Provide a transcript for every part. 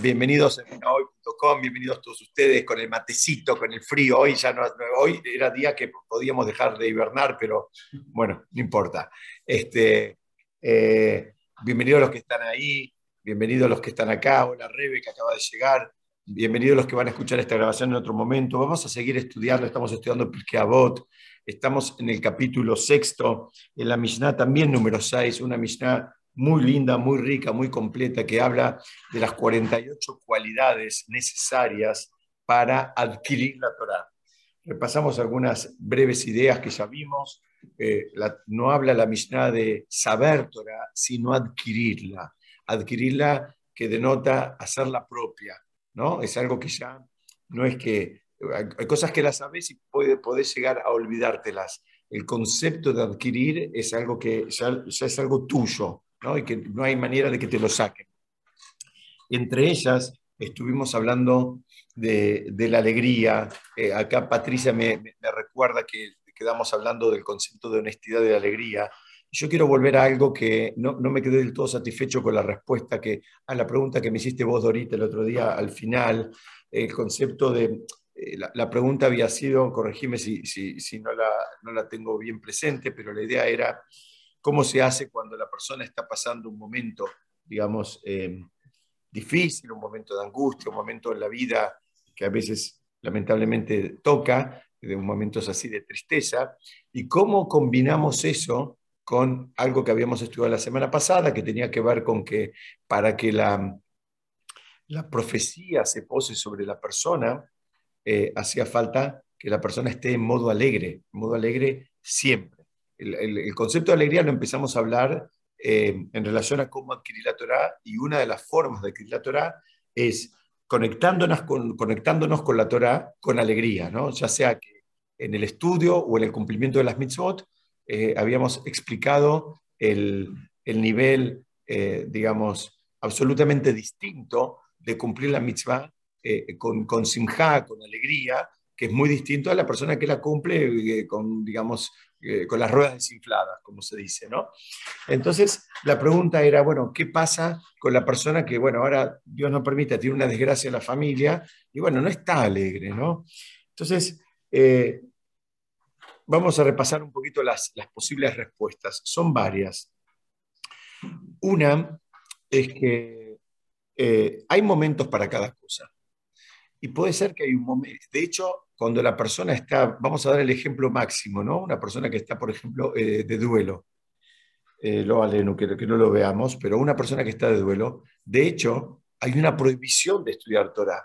Bienvenidos a hoy.com, bienvenidos todos ustedes con el matecito, con el frío. Hoy ya no, hoy era día que podíamos dejar de hibernar, pero bueno, no importa. Este, eh, bienvenidos a los que están ahí, bienvenidos a los que están acá. Hola Rebe, que acaba de llegar. Bienvenidos a los que van a escuchar esta grabación en otro momento. Vamos a seguir estudiando, estamos estudiando Pirkei Avot. Estamos en el capítulo sexto, en la Mishnah también número 6, una Mishnah muy linda, muy rica, muy completa, que habla de las 48 cualidades necesarias para adquirir la Torah. Repasamos algunas breves ideas que ya vimos. Eh, no habla la Mishnah de saber Torah, sino adquirirla. Adquirirla que denota hacerla propia, ¿no? Es algo que ya no es que... Hay cosas que las sabes y puede, podés llegar a olvidártelas. El concepto de adquirir es algo que ya es algo tuyo, y que no hay manera de que te lo saquen. Entre ellas estuvimos hablando de, la alegría. Eh, acá Patricia me, recuerda que quedamos hablando del concepto de honestidad y de alegría. Yo quiero volver a algo que no, me quedé del todo satisfecho con la respuesta que, a la pregunta que me hiciste vos, Dorita, el otro día al final. El concepto de, eh, la, pregunta había sido, corregime si, si, no, la, no, la, tengo bien presente, pero la idea era cómo se hace cuando la persona está pasando un momento, digamos, eh, difícil, un momento de angustia, un momento en la vida que a veces lamentablemente toca, de momentos así de tristeza, y cómo combinamos eso con algo que habíamos estudiado la semana pasada, que tenía que ver con que para que la, la profecía se pose sobre la persona, eh, hacía falta que la persona esté en modo alegre, en modo alegre siempre el, concepto de alegría lo empezamos a hablar eh, en relación a cómo adquirir la Torah y una de las formas de adquirir la Torah es conectándonos con, conectándonos con la Torah con alegría, ¿no? ya sea que en el estudio o en el cumplimiento de las mitzvot eh, habíamos explicado el, nivel, eh, digamos, absolutamente distinto de cumplir la mitzvah con, con simja, con alegría, que es muy distinto a la persona que la cumple con, digamos, eh, con las ruedas desinfladas, como se dice, ¿no? Entonces, la pregunta era, bueno, ¿qué pasa con la persona que, bueno, ahora Dios no permite, tiene una desgracia en la familia y, bueno, no está alegre, ¿no? Entonces, eh, vamos a repasar un poquito las, posibles respuestas. Son varias. Una es que eh, hay momentos para cada cosa. Y puede ser que hay un momento, de hecho, cuando la persona está, vamos a dar el ejemplo máximo, ¿no? Una persona que está, por ejemplo, eh, de duelo, eh, lo aleno, que, que no lo veamos, pero una persona que está de duelo, de hecho, hay una prohibición de estudiar Torah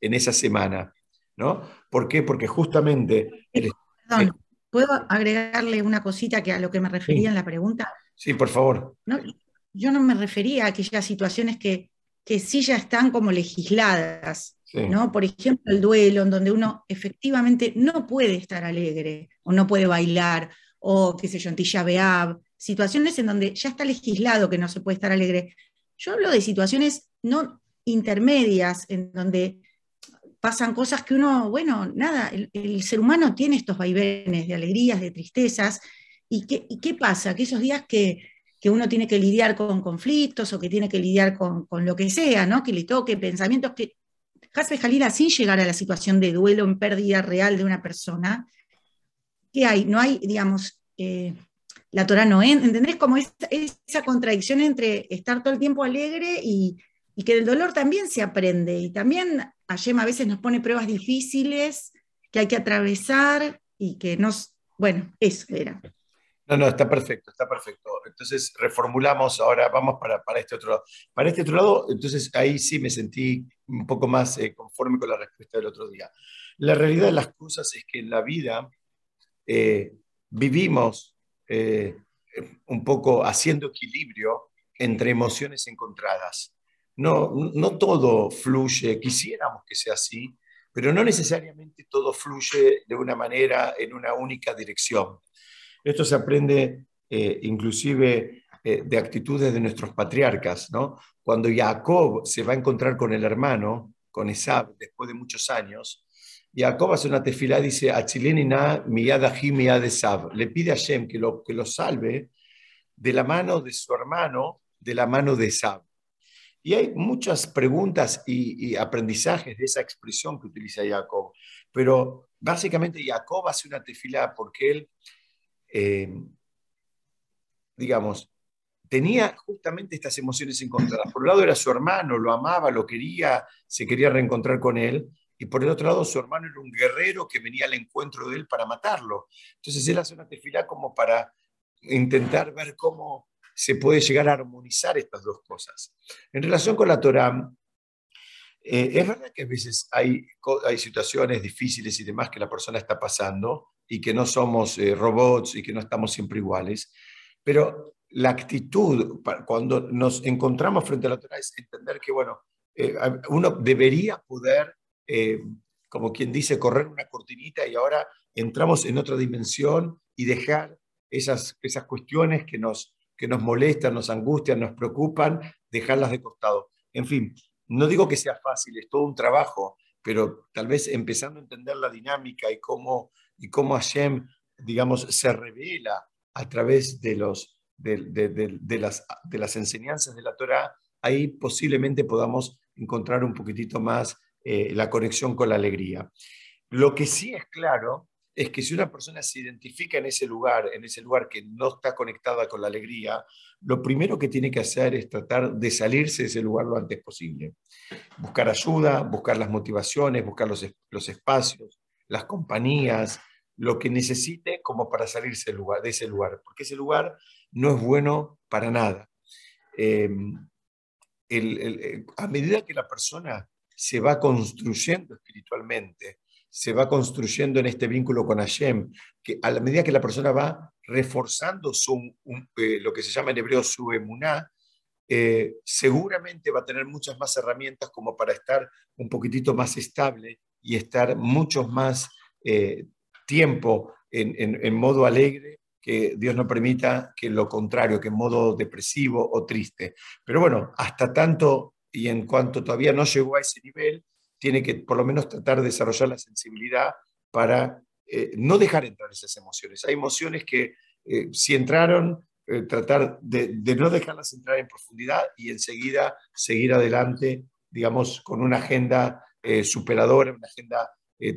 en esa semana, ¿no? ¿Por qué? Porque justamente... Perdón, ¿puedo agregarle una cosita que a lo que me refería en la pregunta? Sí, por favor. yo no me refería a aquellas situaciones que, que sí ya están como legisladas, ¿no? Por ejemplo, el duelo, en donde uno efectivamente no puede estar alegre, o no puede bailar, o qué sé yo, en Tisha situaciones en donde ya está legislado que no se puede estar alegre. Yo hablo de situaciones no intermedias, en donde pasan cosas que uno, bueno, nada, el, ser humano tiene estos vaivenes de alegrías, de tristezas, ¿y qué, qué pasa? Que esos días que, uno tiene que lidiar con conflictos o que tiene que lidiar con, con, lo que sea, ¿no? Que le toque pensamientos que Hasbe Jalila, sin llegar a la situación de duelo en pérdida real de una persona, ¿qué hay? No hay, digamos, eh, la Torah no ¿entendés? Como esa, contradicción entre estar todo el tiempo alegre y, que del dolor también se aprende. Y también Ayem a veces nos pone pruebas difíciles que hay que atravesar y que nos, bueno, eso era. No, no, está perfecto, está perfecto. Entonces reformulamos ahora, vamos para, para, este otro lado. Para este otro lado, entonces ahí sí me sentí un poco más eh, conforme con la respuesta del otro día. La realidad de las cosas es que en la vida eh, vivimos eh, un poco haciendo equilibrio entre emociones encontradas. No, no todo fluye, quisiéramos que sea así, pero no necesariamente todo fluye de una manera en una única dirección. Esto se aprende inclusive eh, de actitudes de nuestros patriarcas, ¿no? Cuando Jacob se va a encontrar con el hermano, con Esab, después de muchos años, Jacob hace una tefilá, dice, Achilenina miyadahi miyad Esab, le pide a Shem que lo, que lo salve de la mano de su hermano, de la mano de Esab. Y hay muchas preguntas y, aprendizajes de esa expresión que utiliza Jacob. Pero básicamente Jacob hace una tefila porque él, eh, digamos, tenía justamente estas emociones encontradas. Por un lado era su hermano, lo amaba, lo quería, se quería reencontrar con él. Y por el otro lado, su hermano era un guerrero que venía al encuentro de él para matarlo. Entonces él hace una tefila como para intentar ver cómo se puede llegar a armonizar estas dos cosas. En relación con la Torah, eh, es verdad que a veces hay, hay situaciones difíciles y demás que la persona está pasando y que no somos eh, robots y que no estamos siempre iguales, pero la actitud cuando nos encontramos frente a la Torah es entender que, bueno, eh, uno debería poder, como quien dice, correr una cortinita y ahora entramos en otra dimensión y dejar esas, esas cuestiones que nos, que nos molestan, nos angustian, nos preocupan, dejarlas de costado. En fin, no digo que sea fácil, es todo un trabajo, pero tal vez empezando a entender la dinámica y cómo, y cómo Hashem, digamos, se revela a través de, los, de, las, de las enseñanzas de la Torah, ahí posiblemente podamos encontrar un poquitito más eh, la conexión con la alegría. Lo que sí es claro es que si una persona se identifica en ese lugar, en ese lugar que no está conectada con la alegría, lo primero que tiene que hacer es tratar de salirse de ese lugar lo antes posible. Buscar ayuda, buscar las motivaciones, buscar los, los espacios, las compañías, lo que necesite como para salirse de, ese lugar, porque ese lugar no es bueno para nada. Em, a medida que la persona se va construyendo espiritualmente, se va construyendo en este vínculo con Hashem, que a la medida que la persona va reforzando su, eh, lo que se llama en hebreo su emuná, eh, seguramente va a tener muchas más herramientas como para estar un poquitito más estable y estar mucho más eh, tiempo en, modo alegre, que Dios no permita que lo contrario, que en modo depresivo o triste. Pero bueno, hasta tanto y en cuanto todavía no llegó a ese nivel, tiene que por lo menos tratar de desarrollar la sensibilidad para eh, no dejar entrar esas emociones. Hay emociones que eh, si entraron, eh, tratar de, no dejarlas entrar en profundidad y enseguida seguir adelante, digamos, con una agenda superadora, una agenda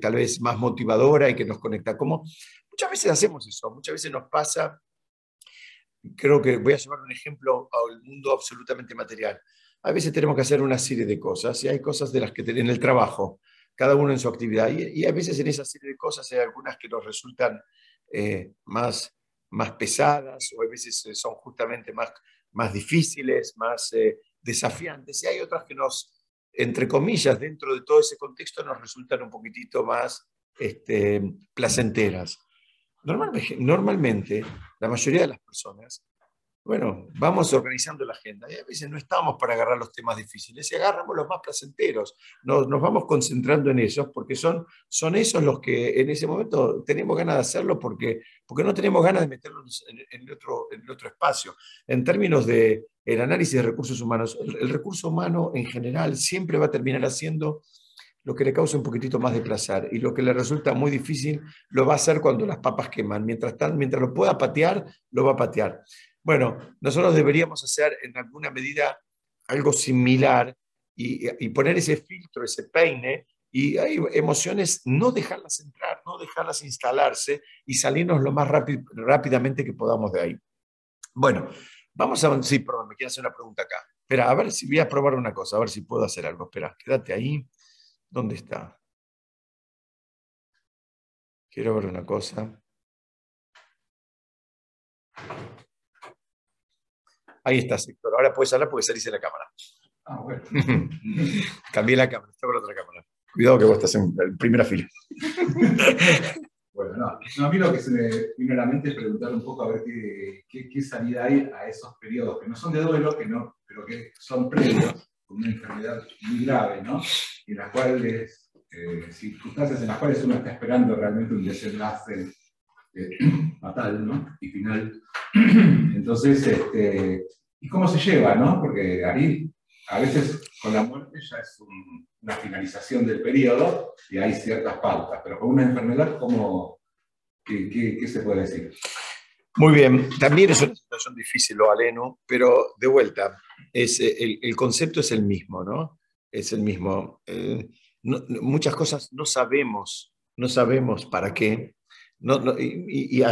tal vez más motivadora y que nos conecta. Como muchas veces hacemos eso, muchas veces nos pasa, creo que voy a llevar un ejemplo al mundo absolutamente material a veces tenemos que hacer una serie de cosas y hay cosas de las que en el trabajo, cada uno en su actividad, y, a veces en esa serie de cosas hay algunas que nos resultan eh, más, más pesadas o a veces eh, son justamente más, más difíciles, más eh, desafiantes, y hay otras que nos, entre comillas, dentro de todo ese contexto nos resultan un poquitito más este, placenteras. Normalmente, normalmente, la mayoría de las personas bueno, vamos organizando la agenda y a veces no estamos para agarrar los temas difíciles y agarramos los más placenteros. Nos, nos vamos concentrando en esos porque son, son esos los que en ese momento tenemos ganas de hacerlo porque, porque no tenemos ganas de meterlos en, en, otro, en otro espacio. En términos de el análisis de recursos humanos, el, recurso humano en general siempre va a terminar haciendo lo que le causa un poquitito más de placer y lo que le resulta muy difícil lo va a hacer cuando las papas queman. Mientras, mientras lo pueda patear, lo va a patear. Bueno, nosotros deberíamos hacer en alguna medida algo similar y, poner ese filtro, ese peine, y hay emociones, no dejarlas entrar, no dejarlas instalarse y salirnos lo más rápidamente que podamos de ahí. Bueno, vamos a... Sí, perdón, me quiero hacer una pregunta acá. Espera, a ver si voy a probar una cosa, a ver si puedo hacer algo. Espera, quédate ahí. ¿Dónde está? Quiero ver una cosa. Ahí está, sector. Ahora puedes hablar porque salís en la cámara. Ah, bueno. Cambié la cámara, está por otra cámara. Cuidado que vos estás en primera fila. bueno, no, a mí lo que se me vino a la mente es preguntar un poco a ver qué, qué, salida hay a esos periodos, que no son de duelo, que no, pero que son previos, con una enfermedad muy grave, ¿no? Y en las cuales, eh, circunstancias en las cuales uno está esperando realmente un desenlace eh, fatal, ¿no? Y final. Entonces, este, ¿y cómo se lleva, no? Porque ahí, a veces con la muerte ya es una finalización del periodo y hay ciertas pautas, pero con una enfermedad, ¿cómo, qué, se puede decir? Muy bien, también es una situación difícil, lo aleno, pero de vuelta, es, el, el, concepto es el mismo, ¿no? Es el mismo. Eh, muchas cosas no sabemos, no sabemos para qué. No, y, y,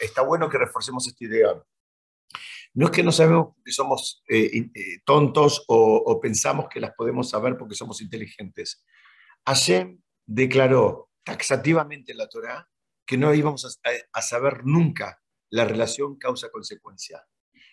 está bueno que reforcemos esta idea. No es que no sabemos que somos eh, eh, tontos o, o, pensamos que las podemos saber porque somos inteligentes. Hashem declaró taxativamente en la Torah que no íbamos a, saber nunca la relación causa-consecuencia.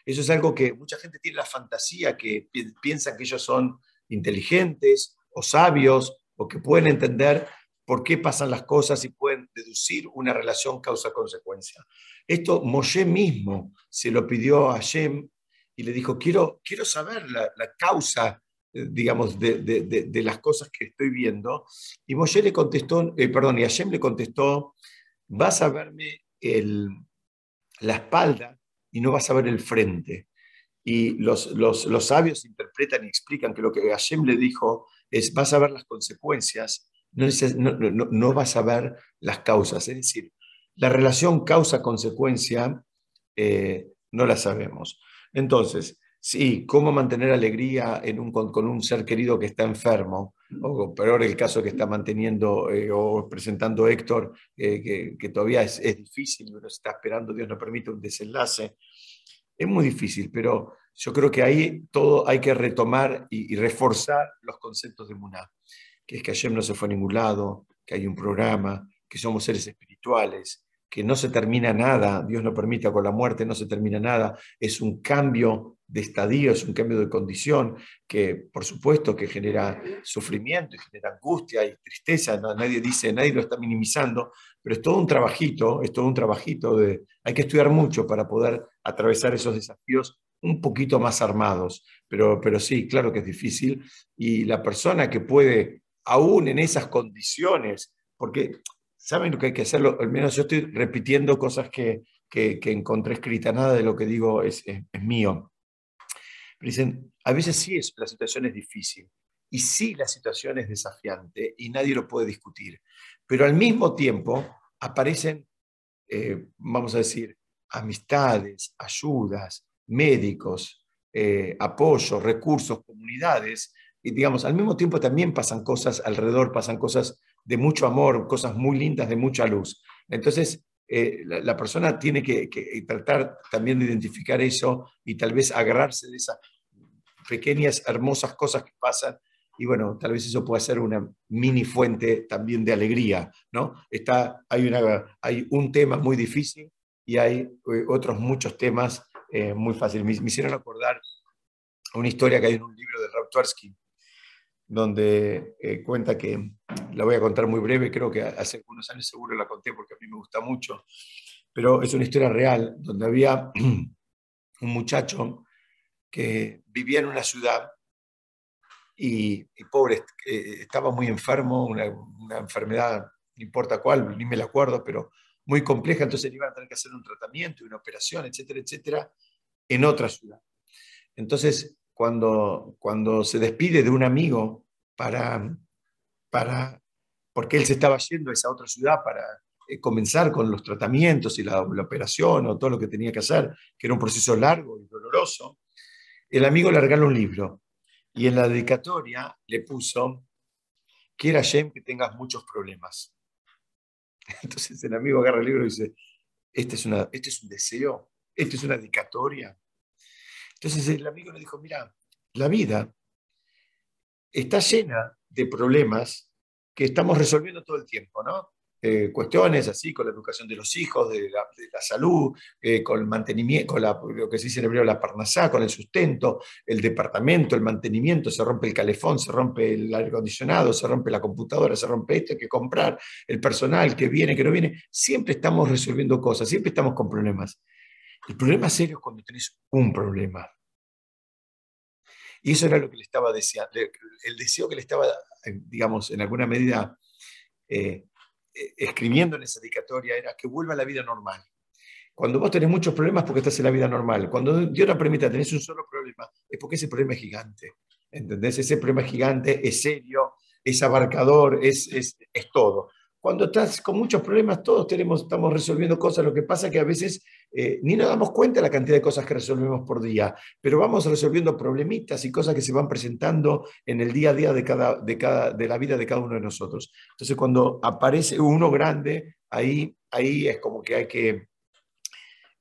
Eso es algo que mucha gente tiene la fantasía, que piensan que ellos son inteligentes o sabios o que pueden entender por qué pasan las cosas y pueden deducir una relación causa-consecuencia. Esto Moshe mismo se lo pidió a Hashem y le dijo, quiero, quiero saber la, causa, eh, digamos, de, las cosas que estoy viendo. Y Moshe le contestó, eh, perdón, y Hashem le contestó, vas a verme el, la espalda y no vas a ver el frente. Y los, los, los, sabios interpretan y explican que lo que Hashem le dijo es, vas a ver las consecuencias, no, no, no, vas a ver las causas. Es decir, la relación causa-consecuencia eh, no la sabemos. Entonces, Sí, cómo mantener alegría en un, con, un ser querido que está enfermo, o peor el caso que está manteniendo eh, o presentando Héctor, eh, que, todavía es, difícil, pero está esperando, Dios nos permite un desenlace. Es muy difícil, pero yo creo que ahí todo hay que retomar y, reforzar los conceptos de Muná, que es que Hashem no se fue a ningún lado, que hay un programa, que somos seres espirituales, que no se termina nada, Dios no permita con la muerte, no se termina nada, es un cambio de estadio, es un cambio de condición que por supuesto que genera sufrimiento y genera angustia y tristeza, nadie dice, nadie lo está minimizando, pero es todo un trabajito, es todo un trabajito de, hay que estudiar mucho para poder atravesar esos desafíos un poquito más armados, pero, pero sí, claro que es difícil. Y la persona que puede, aún en esas condiciones, porque saben lo que hay que hacerlo, al menos yo estoy repitiendo cosas que, que, encontré escrita, nada de lo que digo es, mío. Dicen, a veces sí es, la situación es difícil y sí la situación es desafiante y nadie lo puede discutir, pero al mismo tiempo aparecen, eh, vamos a decir, amistades, ayudas, médicos, eh, apoyo, recursos, comunidades, y digamos, al mismo tiempo también pasan cosas alrededor, pasan cosas de mucho amor, cosas muy lindas, de mucha luz. Entonces, eh, la, persona tiene que, que, tratar también de identificar eso y tal vez agarrarse de esas pequeñas, hermosas cosas que pasan. Y bueno, tal vez eso pueda ser una mini fuente también de alegría, ¿no? Está, hay, una, hay un tema muy difícil y hay eh, otros muchos temas eh, muy fáciles. Me, hicieron acordar una historia que hay en un libro de Rav donde eh, cuenta que, la voy a contar muy breve, creo que hace algunos años seguro la conté porque a mí me gusta mucho, pero es una historia real, donde había un muchacho que vivía en una ciudad y, pobre, eh, estaba muy enfermo, una, enfermedad, no importa cuál, ni me la acuerdo, pero muy compleja, entonces le iban a tener que hacer un tratamiento, una operación, etcétera, etcétera, en otra ciudad. Entonces, cuando, cuando se despide de un amigo para, para, porque él se estaba yendo a esa otra ciudad para eh, comenzar con los tratamientos y la, la, operación o todo lo que tenía que hacer, que era un proceso largo y doloroso, el amigo le regaló un libro y en la dedicatoria le puso, quiera Jem que tengas muchos problemas. Entonces el amigo agarra el libro y dice, este es, una, este es un deseo, este es una dedicatoria. Entonces el amigo le dijo, mira, la vida está llena de problemas que estamos resolviendo todo el tiempo, ¿no? Eh, cuestiones así con la educación de los hijos, de la, salud, eh, con el mantenimiento, con lo que se dice en hebreo la parnasá, con el sustento, el departamento, el mantenimiento, se rompe el calefón, se rompe el aire acondicionado, se rompe la computadora, se rompe esto, hay que comprar, el personal que viene, que no viene, siempre estamos resolviendo cosas, siempre estamos con problemas. El problema serio es cuando tenés un problema. Y eso era lo que le estaba deseando, el deseo que le estaba, eh, digamos, en alguna medida eh, escribiendo en esa dedicatoria era que vuelva a la vida normal. Cuando vos tenés muchos problemas porque estás en la vida normal. Cuando Dios no permita tener un solo problema, es porque ese problema es gigante. ¿Entendés? Ese problema es gigante, es serio, es abarcador, es, es, es todo. Cuando estás con muchos problemas, todos tenemos, estamos resolviendo cosas. Lo que pasa es que a veces eh, ni nos damos cuenta de la cantidad de cosas que resolvemos por día, pero vamos resolviendo problemitas y cosas que se van presentando en el día a día de, cada, de, cada, de la vida de cada uno de nosotros. Entonces, cuando aparece uno grande, ahí, ahí es como que hay que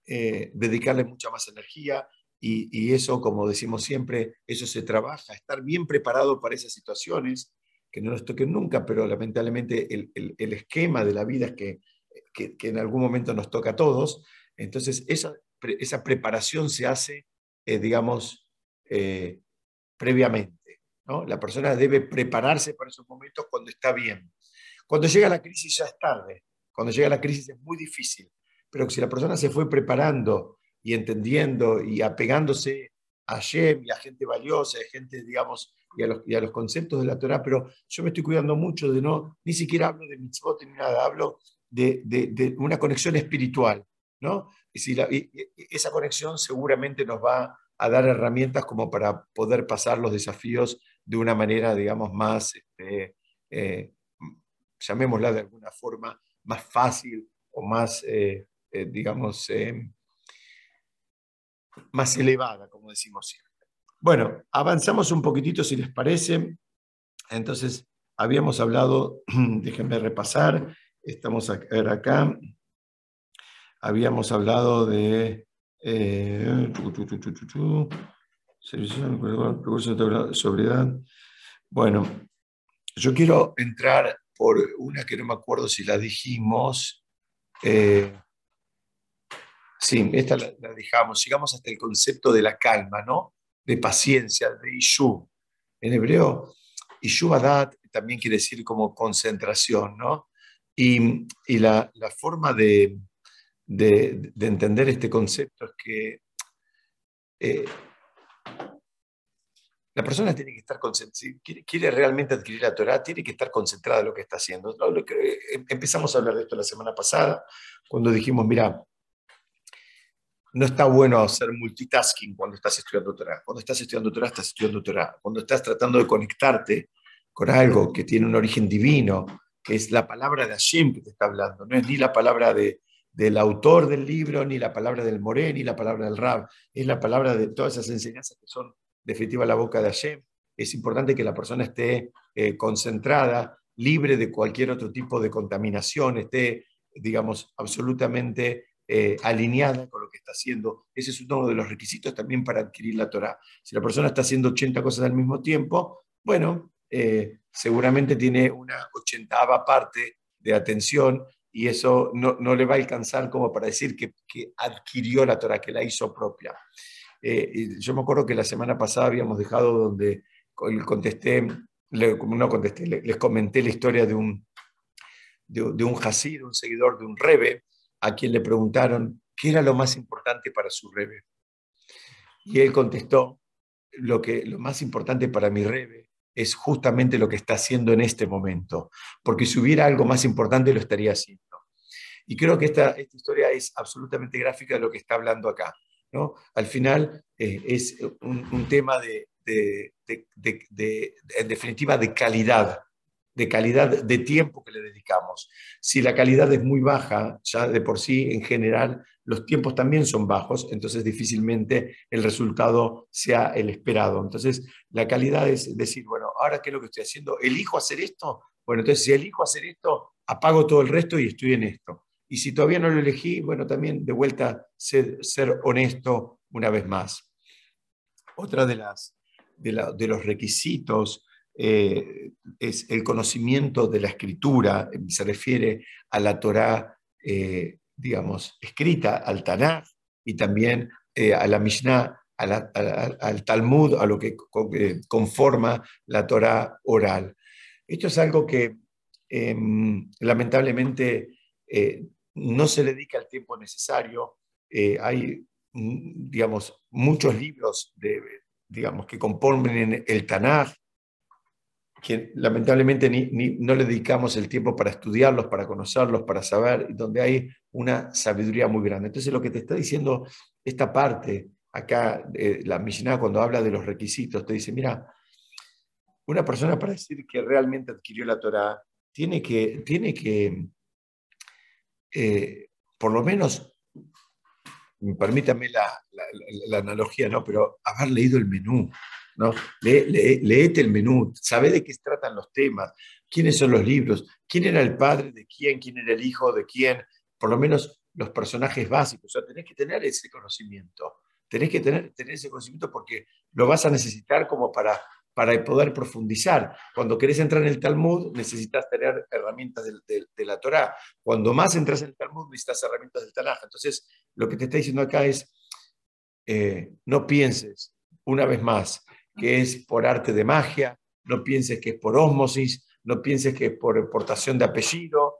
eh, dedicarle mucha más energía. Y, y eso, como decimos siempre, eso se trabaja, estar bien preparado para esas situaciones, que no nos toquen nunca, pero lamentablemente el, el, esquema de la vida es que, que, en algún momento nos toca a todos. Entonces, esa, esa preparación se hace, eh, digamos, eh, previamente. ¿no? La persona debe prepararse para esos momentos cuando está bien. Cuando llega la crisis ya es tarde. Cuando llega la crisis es muy difícil. Pero si la persona se fue preparando y entendiendo y apegándose y a gente valiosa, a gente, digamos, y a, los, y a los conceptos de la Torah, pero yo me estoy cuidando mucho de no, ni siquiera hablo de mitzvot ni nada, hablo de, de, de una conexión espiritual, ¿no? Y, si la, y, esa conexión seguramente nos va a dar herramientas como para poder pasar los desafíos de una manera, digamos, más, este, eh, llamémosla de alguna forma, más fácil o más, eh, eh, digamos, eh, más elevada, como decimos siempre. Bueno, avanzamos un poquitito si les parece. Entonces, habíamos hablado, déjenme repasar, estamos acá, habíamos hablado de eh, sobriedad. Bueno, yo quiero entrar por una que no me acuerdo si la dijimos. Eh, sí, esta la, dejamos. Llegamos hasta el concepto de la calma, ¿no? de paciencia, de Ishu. En hebreo, Ishu Adat también quiere decir como concentración, ¿no? Y, y la, la, forma de, de, de, entender este concepto es que eh, la persona tiene que estar concentrada, si quiere, quiere, realmente adquirir la Torah, tiene que estar concentrada en lo que está haciendo. Eh, empezamos a hablar de esto la semana pasada, cuando dijimos, mira, no está bueno hacer multitasking cuando estás estudiando Torah. Cuando estás estudiando Torah, estás estudiando Torah. Cuando estás tratando de conectarte con algo que tiene un origen divino, que es la palabra de Hashem que te está hablando, no es ni la palabra de, del autor del libro, ni la palabra del Moré, ni la palabra del Rab, es la palabra de todas esas enseñanzas que son definitiva la boca de Hashem. Es importante que la persona esté eh, concentrada, libre de cualquier otro tipo de contaminación, esté, digamos, absolutamente eh, alineada con lo que está haciendo. Ese es uno de los requisitos también para adquirir la Torah. Si la persona está haciendo 80 cosas al mismo tiempo, bueno, eh, seguramente tiene una ochentava parte de atención y eso no, no, le va a alcanzar como para decir que, que adquirió la Torah, que la hizo propia. Eh, yo me acuerdo que la semana pasada habíamos dejado donde contesté, no contesté, les comenté la historia de un, de, de un un seguidor de un Rebe, a quien le preguntaron qué era lo más importante para su rebe. Y él contestó, lo, que, lo más importante para mi rebe es justamente lo que está haciendo en este momento, porque si hubiera algo más importante lo estaría haciendo. Y creo que esta, esta historia es absolutamente gráfica de lo que está hablando acá. ¿no? Al final eh, es un, tema de, de, de, en definitiva, de calidad, de calidad de tiempo que le dedicamos. Si la calidad es muy baja, ya de por sí en general los tiempos también son bajos, entonces difícilmente el resultado sea el esperado. Entonces la calidad es decir, bueno, ahora qué es lo que estoy haciendo, elijo hacer esto, bueno, entonces si elijo hacer esto, apago todo el resto y estoy en esto. Y si todavía no lo elegí, bueno, también de vuelta ser, honesto una vez más. Otra de, las, de, la, de los requisitos eh, es el conocimiento de la escritura, se refiere a la Torá, eh, digamos, escrita, al Tanakh y también eh, a la Mishnah, al Talmud, a lo que conforma la Torá oral. Esto es algo que em, lamentablemente no se dedica el tiempo necesario. hay, mm, digamos, muchos libros de, digamos, que componen el Tanakh, que lamentablemente ni, ni, no le dedicamos el tiempo para estudiarlos, para conocerlos, para saber, donde hay una sabiduría muy grande. Entonces lo que te está diciendo esta parte, acá, eh, la Mishnah cuando habla de los requisitos, te dice, mira, una persona para decir que realmente adquirió la Torah tiene que, tiene que eh, por lo menos, permítame la, la, analogía, ¿no? pero haber leído el menú, ¿no? leete el menú, sabe de qué tratan los temas, quiénes son los libros, quién era el padre de quién, quién era el hijo de quién, por lo menos los personajes básicos. O sea, tenés que tener ese conocimiento. Tenés que tener, tener ese conocimiento porque lo vas a necesitar como para, para poder profundizar. Cuando querés entrar en el Talmud, necesitas tener herramientas de, la Torá. Cuando más entras en el Talmud, necesitas herramientas del Tanaj. Entonces, lo que te está diciendo acá es, eh, no pienses, una vez más, que es por arte de magia, no pienses que es por ósmosis, no pienses que es por portación de apellido,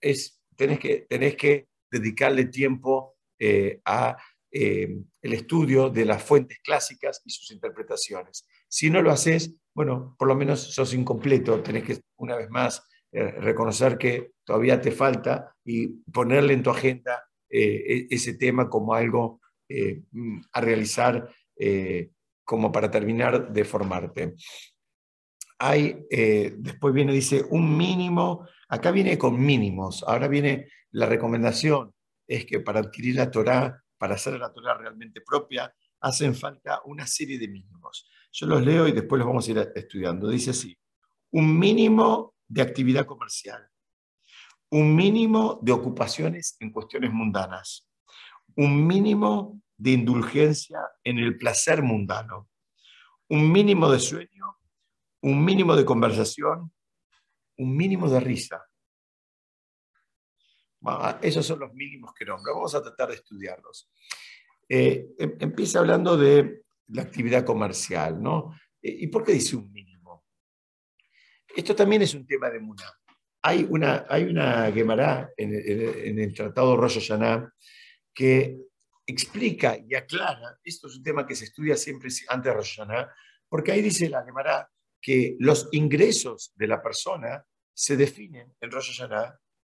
es, tenés, que, tenés que dedicarle tiempo eh, a eh, el estudio de las fuentes clásicas y sus interpretaciones. Si no lo haces, bueno, por lo menos sos incompleto, tenés que, una vez más, eh, reconocer que todavía te falta y ponerle en tu agenda e-, ese tema como algo a realizar como para terminar de formarte hay, eh, después viene, dice, un mínimo, acá viene con mínimos, ahora viene la recomendación, es que para adquirir la Torah, para hacer la Torah realmente propia, hacen falta una serie de mínimos. Yo los leo y después los vamos a ir estudiando. Dice así, un mínimo de actividad comercial, un mínimo de ocupaciones en cuestiones mundanas, un mínimo de indulgencia en el placer mundano, un mínimo de sueño un mínimo de conversación, un mínimo de risa. Esos son los mínimos que nombro. Vamos a tratar de estudiarlos. Eh, em, empieza hablando de la actividad comercial, ¿no? Eh, ¿Y por qué dice un mínimo? Esto también es un tema de Muna. Hay una, hay una Gemara en, el Tratado Rosh Hashanah que explica y aclara, esto es un tema que se estudia siempre antes de Rosh porque ahí dice la Gemara que los ingresos de la persona se definen en Rosh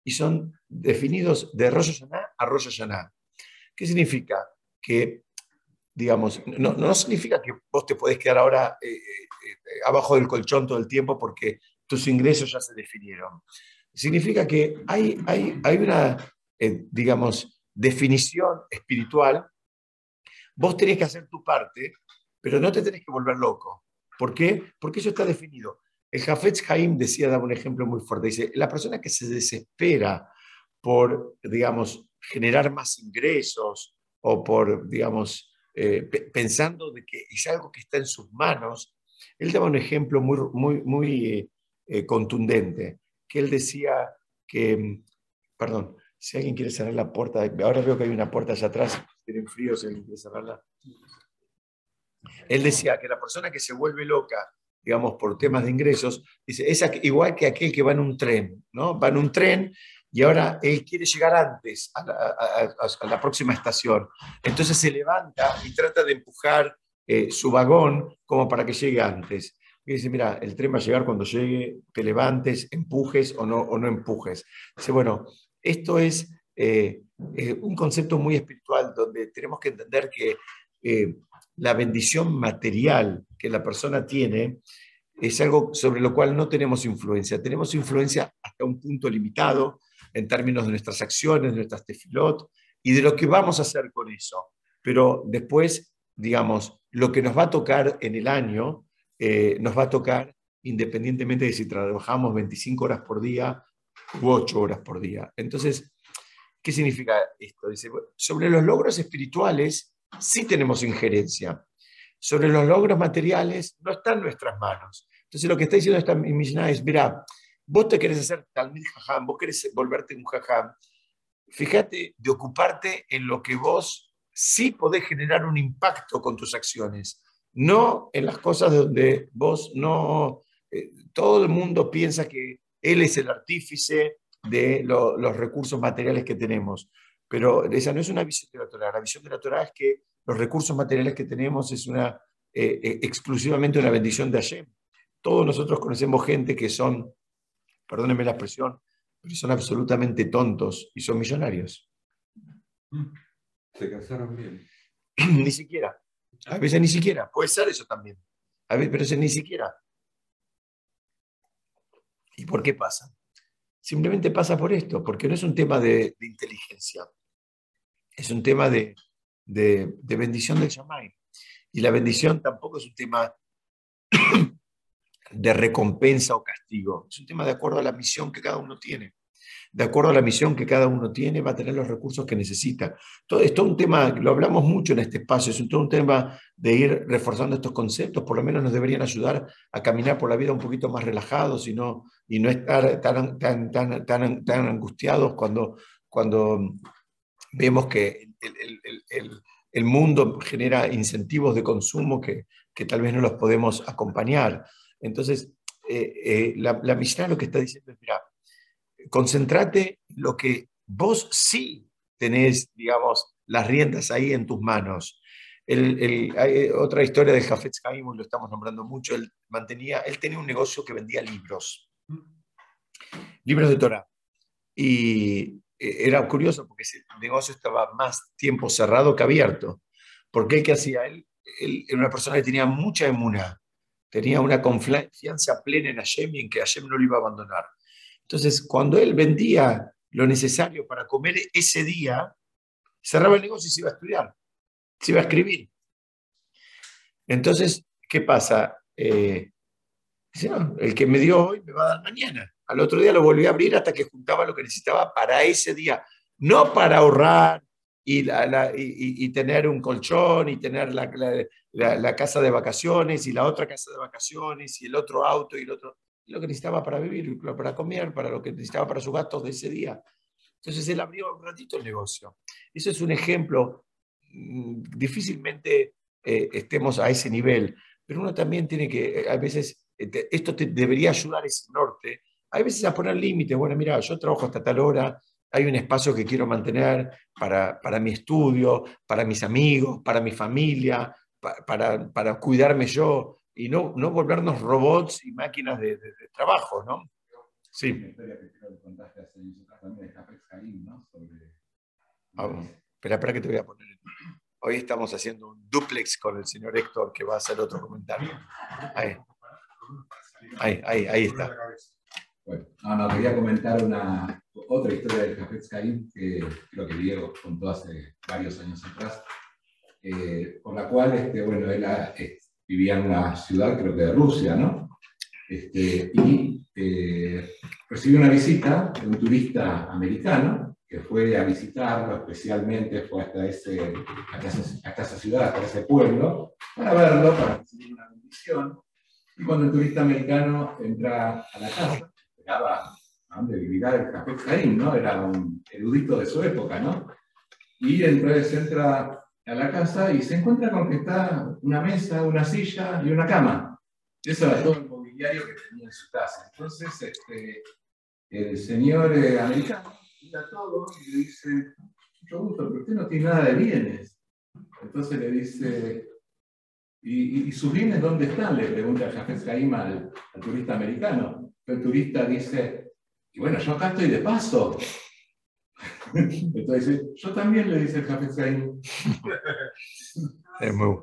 y son definidos de Rosh a Rosh. ¿Qué significa? Que, digamos, no, significa que vos te podés quedar ahora eh, eh, abajo del colchón todo el tiempo porque tus ingresos ya se definieron. Significa que hay, hay, hay una, eh, digamos, definición espiritual. Vos tenés que hacer tu parte, pero no te tenés que volver loco. ¿Por qué? Porque eso está definido. El Jafetz Haim decía, daba un ejemplo muy fuerte, dice, la persona que se desespera por, digamos, generar más ingresos o por, digamos, eh, pensando de que es algo que está en sus manos, él daba un ejemplo muy, muy, muy eh, contundente, que él decía que, perdón, si alguien quiere cerrar la puerta, ahora veo que hay una puerta allá atrás, tienen frío, si alguien quiere cerrarla. Él decía que la persona que se vuelve loca, digamos, por temas de ingresos, dice, es igual que aquel que va en un tren, ¿no? Va en un tren y ahora él quiere llegar antes a la, próxima estación. Entonces se levanta y trata de empujar eh, su vagón como para que llegue antes. Y dice, mira, el tren va a llegar cuando llegue, te levantes, empujes o no, o no empujes. Dice, bueno, esto es eh, eh, un concepto muy espiritual donde tenemos que entender que la bendición material que la persona tiene es algo sobre lo cual no tenemos influencia. Tenemos influencia hasta un punto limitado en términos de nuestras acciones, de nuestras tefilot y de lo que vamos a hacer con eso. Pero después, digamos, lo que nos va a tocar en el año, eh, nos va a tocar independientemente de si trabajamos 25 horas por día u 8 horas por día. Entonces, ¿qué significa esto? Dice, sobre los logros espirituales, sí tenemos injerencia. Sobre los logros materiales no está en nuestras manos. Entonces lo que está diciendo esta Mishnah es, mira, vos te querés hacer Talmid Jajam, vos querés volverte un Jajam, fíjate de ocuparte en lo que vos sí podés generar un impacto con tus acciones, no en las cosas donde vos no... Eh, todo el mundo piensa que él es el artífice de los recursos materiales que tenemos. Pero esa no es una visión de la Torah. La visión de la Torah es que los recursos materiales que tenemos es una, eh, eh, exclusivamente una bendición de Hashem. Todos nosotros conocemos gente que son, perdónenme la expresión, pero son absolutamente tontos y son millonarios. Se casaron bien. ni siquiera. A veces ni siquiera. Puede ser eso también. A veces, pero eso ni siquiera. ¿Y por qué pasa? simplemente pasa por esto, porque no es un tema de, inteligencia, es un tema de, bendición del Yamai. Y la bendición tampoco es un tema de recompensa o castigo, es un tema de acuerdo a la misión que cada uno tiene de acuerdo a la misión que cada uno tiene, va a tener los recursos que necesita. Todo esto es un tema, lo hablamos mucho en este espacio, es un, todo un tema de ir reforzando estos conceptos, por lo menos nos deberían ayudar a caminar por la vida un poquito más relajados y no, y no estar tan, tan, tan, tan, tan angustiados cuando, cuando vemos que el, mundo genera incentivos de consumo que, que, tal vez no los podemos acompañar. Entonces, eh, eh, la, la misión lo que está diciendo es, mira, concentrate en lo que vos sí tenés, digamos, las riendas ahí en tus manos. Hay otra historia de Jafetz Haim, lo estamos nombrando mucho, él, mantenía, él tenía un negocio que vendía libros, libros de Torah. Y eh, era curioso porque ese negocio estaba más tiempo cerrado que abierto. Porque ¿qué hacía? Él, él era una persona que tenía mucha emuna, tenía una confianza plena en Hashem y en que Hashem no lo iba a abandonar. Entonces, cuando él vendía lo necesario para comer ese día, cerraba el negocio y se iba a estudiar, se iba a escribir. Entonces, ¿qué pasa? Eh, el que me dio hoy me va a dar mañana. Al otro día lo volví a abrir hasta que juntaba lo que necesitaba para ese día, no para ahorrar y, tener un colchón y tener la, la, casa de vacaciones y la otra casa de vacaciones y el otro auto y el otro lo que necesitaba para vivir, para comer, para lo que necesitaba para sus gastos de ese día. Entonces él abrió un ratito el negocio. Eso es un ejemplo. Mm, difícilmente eh, estemos a ese nivel, pero uno también tiene que, eh, a veces, eh, esto te debería ayudar ese norte, hay veces a poner límites. Bueno, mira, yo trabajo hasta tal hora, hay un espacio que quiero mantener para, para mi estudio, para mis amigos, para mi familia, para, para cuidarme yo y no, no volvernos robots y máquinas de, de, trabajo, ¿no? Sí. La historia que creo que contaste hace también de Haim, ¿no? Sobre... Ah, espera, espera que te voy a poner. Hoy estamos haciendo un duplex con el señor Héctor que va a hacer otro comentario. Ahí, ahí, ahí, ahí está. Bueno, no, no, quería comentar una, otra historia de Jafet Haim que creo que Diego contó hace varios años atrás, eh, por la cual, este, bueno, él ha, vivía en una ciudad, creo que de Rusia, ¿no? Este, y eh, recibió una visita de un turista americano que fue a visitarlo, especialmente fue hasta, ese, hasta, esa, ciudad, hasta ese pueblo, para verlo, para recibir una bendición. Y cuando el turista americano entra a la casa, esperaba donde vivirá el café Caín, ¿no? Era un erudito de su época, ¿no? Y entonces entra a la casa y se encuentra con que está una mesa, una silla y una cama. Eso era todo el mobiliario que tenía en su casa. Entonces, este, el señor eh, americano mira todo y le dice, mucho gusto, pero usted no tiene nada de bienes. Entonces le dice, ¿y, sus bienes dónde están? Le pregunta Jafet Caim al, al turista americano. El turista dice, y bueno, yo acá estoy de paso. Entonces, yo también le dice el Jafet Es muy,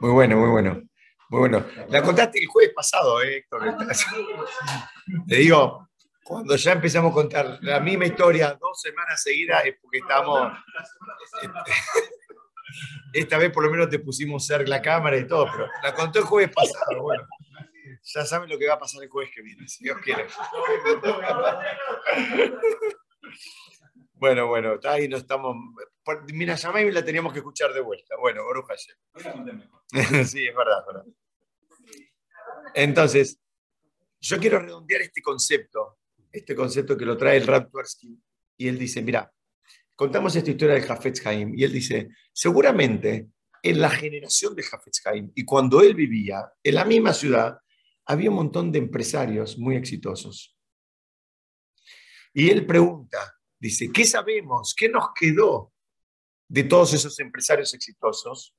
muy bueno, muy bueno. Muy bueno. La contaste el jueves pasado, eh, Héctor. Te digo, cuando ya empezamos a contar la misma historia dos semanas seguidas es porque estamos. Esta vez por lo menos te pusimos cerca la cámara y todo, pero la contó el jueves pasado. Bueno, ya saben lo que va a pasar el jueves que viene, si Dios quiere. Bueno, bueno, ahí no estamos. Mira, llamé y la teníamos que escuchar de vuelta. Bueno, Oruja sí, es verdad, verdad. Entonces, yo quiero redondear este concepto, este concepto que lo trae el Rab y él dice, mira, contamos esta historia de Jafetz Haim, y él dice, seguramente en la generación de Jafetz Haim, y cuando él vivía en la misma ciudad, había un montón de empresarios muy exitosos. Y él pregunta, Dice, ¿qué sabemos? ¿Qué nos quedó de todos esos empresarios exitosos?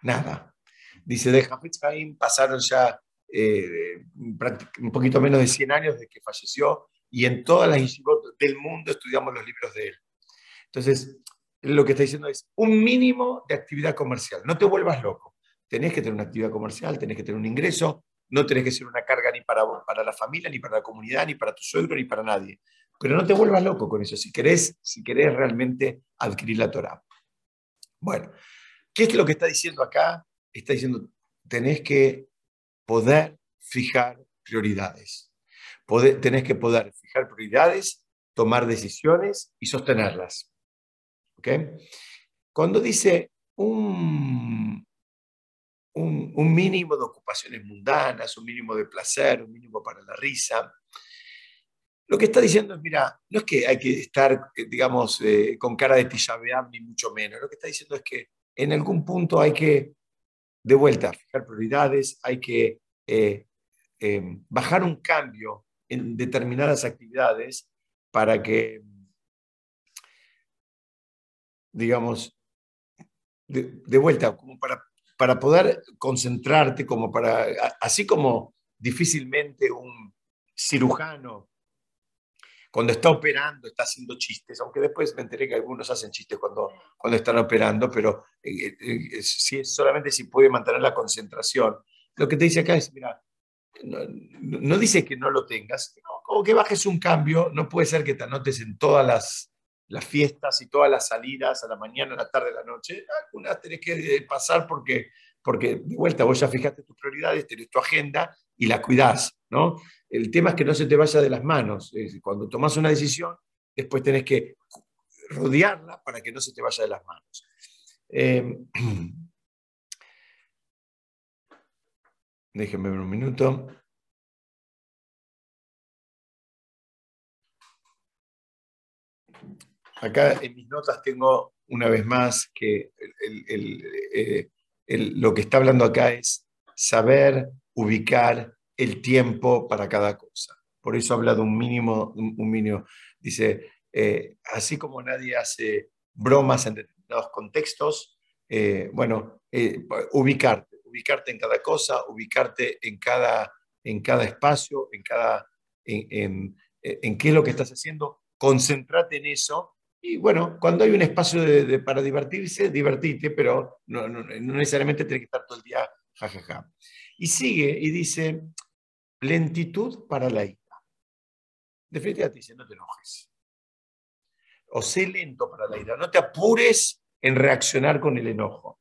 Nada. Dice, de Jafet Haim pasaron ya eh, un poquito menos de 100 años desde que falleció y en todas las instituciones del mundo estudiamos los libros de él. Entonces, lo que está diciendo es un mínimo de actividad comercial. No te vuelvas loco. Tenés que tener una actividad comercial, tenés que tener un ingreso no tenés que ser una carga ni para para la familia, ni para la comunidad, ni para tu suegro, ni para nadie. Pero no te vuelvas loco con eso, si querés, si querés realmente adquirir la Torah. Bueno, ¿qué es lo que está diciendo acá? Está diciendo, tenés que poder fijar prioridades. tenés que poder fijar prioridades, tomar decisiones y sostenerlas. Cuando dice un, un, mínimo de ocupaciones mundanas, un mínimo de placer, un mínimo para la risa, lo que está diciendo es, mira, no es que hay que estar, eh, digamos, eh, con cara de tijabeam, ni mucho menos. Lo que está diciendo es que en algún punto hay que, de vuelta, fijar prioridades, hay que eh, bajar un cambio en determinadas actividades para que, digamos, de, vuelta, como para, para poder concentrarte, como para, así como difícilmente un cirujano cuando está operando está haciendo chistes, aunque después me enteré que algunos hacen chistes cuando, cuando están operando, pero eh, eh, eh, si, solamente si puede mantener la concentración. Lo que te dice acá es, mira, no, dice que no lo tengas, como que bajes un cambio, no puede ser que te anotes en todas las, las fiestas y todas las salidas a la mañana, a la tarde, a la noche. Algunas tenés que pasar porque, porque de vuelta vos ya fijaste tus prioridades, tenés tu agenda y la cuidás, ¿no? El tema es que no se te vaya de las manos. Cuando tomas una decisión, después tenés que rodearla para que no se te vaya de las manos. Eh, déjenme ver un minuto. Acá en mis notas tengo una vez más que eh, lo que está hablando acá es saber ubicar el tiempo para cada cosa. Por eso habla de un mínimo, un mínimo. Dice, eh, así como nadie hace bromas en determinados contextos, eh, bueno, eh, ubicarte, ubicarte en cada cosa, ubicarte en cada, en cada espacio, en, cada, en, en, qué es lo que estás haciendo, concentrate en eso. Y bueno, cuando hay un espacio para divertirse, divertite, pero no, no, necesariamente tiene que estar todo el día jajaja. Y sigue y dice, lentitud para la ira. Definitivamente dice, no te enojes. O sé lento para la ira, no te apures en reaccionar con el enojo.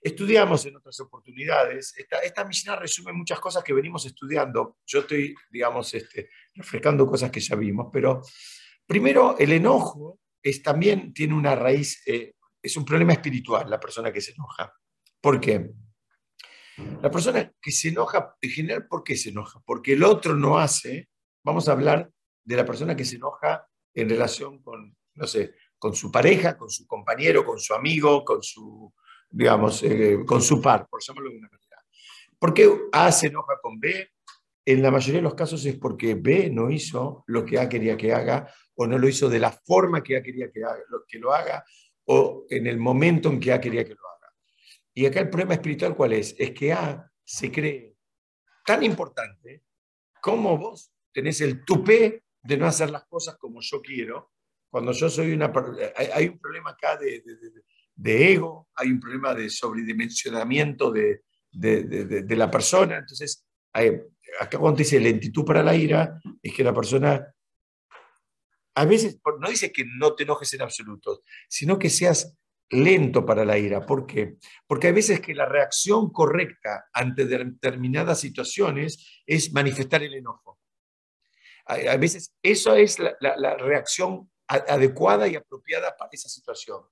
Estudiamos en otras oportunidades, esta, esta resume muchas cosas que venimos estudiando. Yo estoy, digamos, este, refrescando cosas que ya vimos, pero primero el enojo es, también tiene una raíz, eh, es un problema espiritual, la persona que se enoja. ¿Por qué? La persona que se enoja, en general, ¿por qué se enoja? Porque el otro no hace. Vamos a hablar de la persona que se enoja en relación con, no sé, con su pareja, con su compañero, con su amigo, con su, digamos, eh, con su par, por llamarlo de una manera. ¿Por qué A se enoja con B? En la mayoría de los casos es porque B no hizo lo que A quería que haga o no lo hizo de la forma que A quería que, haga, que lo haga o en el momento en que A quería que lo haga. Y acá el problema espiritual, ¿cuál es? Es que A se cree tan importante como vos tenés el tupé de no hacer las cosas como yo quiero. Cuando yo soy una... Hay, un problema acá de, ego, hay un problema de sobredimensionamiento de, de la persona. Entonces, acá cuando dice lentitud para la ira, es que la persona a veces no dice que no te enojes en absoluto, sino que seas lento para la ira. ¿Por qué? Porque hay veces que la reacción correcta ante determinadas situaciones es manifestar el enojo. A veces eso es la, reacción adecuada y apropiada para esa situación.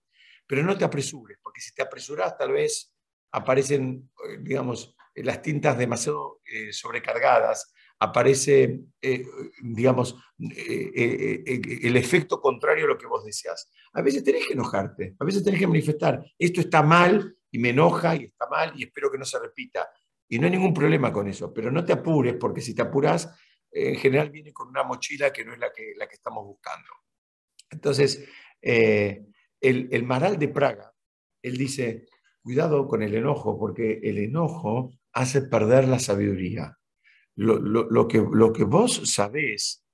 Pero no te apresures, porque si te apresuras tal vez aparecen, eh, digamos, las tintas demasiado eh, sobrecargadas, aparece, eh, digamos, eh, eh, el efecto contrario a lo que vos deseas. A veces tenés que enojarte, a veces tenés que manifestar, esto está mal y me enoja y está mal y espero que no se repita. Y no hay ningún problema con eso, pero no te apures, porque si te apuras, en general viene con una mochila que no es la que, la que estamos buscando. Entonces, el, el Maral de Praga, él dice, cuidado con el enojo, porque el enojo hace perder la sabiduría lo, que, lo que vos sabés,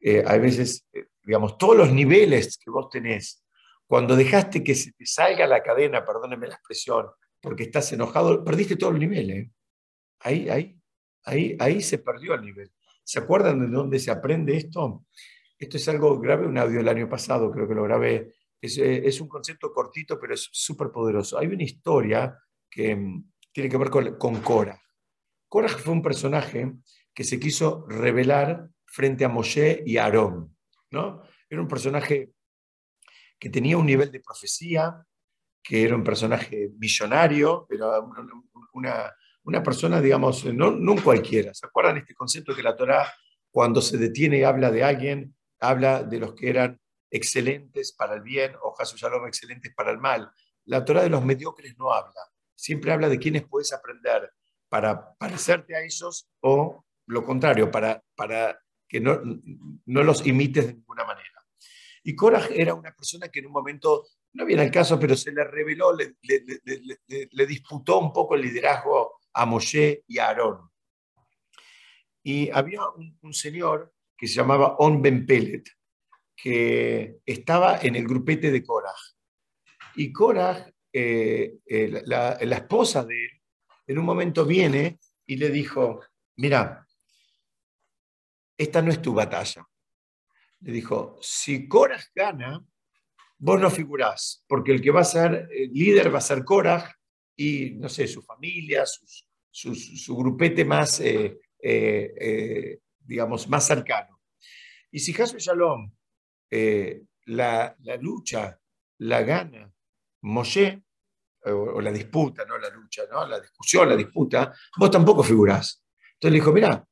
eh, a veces, eh, digamos, todos los niveles que vos tenés, cuando dejaste que se te salga la cadena, perdóneme la expresión, porque estás enojado, perdiste todos los niveles. Ahí, ahí, ahí, ahí se perdió el nivel. ¿Se acuerdan de dónde se aprende esto? Esto es algo, grave, un audio del año pasado, creo que lo grabé. Es, eh, es un concepto cortito, pero es súper poderoso. Hay una historia que mm, tiene que ver con, con Cora. Cora fue un personaje que se quiso revelar frente a Moshe y Aarón. ¿no? Era un personaje que tenía un nivel de profecía, que era un personaje millonario, pero una, una persona, digamos, no, no cualquiera. ¿Se acuerdan este concepto que la Torá, cuando se detiene y habla de alguien, habla de los que eran excelentes para el bien o Jesús Shalom excelentes para el mal? La Torá de los mediocres no habla. Siempre habla de quienes puedes aprender para parecerte a ellos o lo contrario, para, para que no, no los imites de ninguna manera. Y Korah era una persona que en un momento, no viene al caso, pero se le reveló, le, le, disputó un poco el liderazgo a Moshe y a Aarón. Y había un, señor que se llamaba On Ben Pelet, que estaba en el grupete de Korah. Y Korah, eh, eh, la, la, esposa de él, en un momento viene y le dijo, mira, esta no es tu batalla. Le dijo, si Korah gana, vos no figurás, porque el que va a ser líder va a ser Korah y, no sé, su familia, su grupete más, eh, eh, eh, digamos, más cercano. Y si Hasu Shalom, la, la, lucha la gana Moshe, o, la disputa, no la lucha, ¿no? la discusión, la disputa, vos tampoco figurás. Entonces le dijo, mira,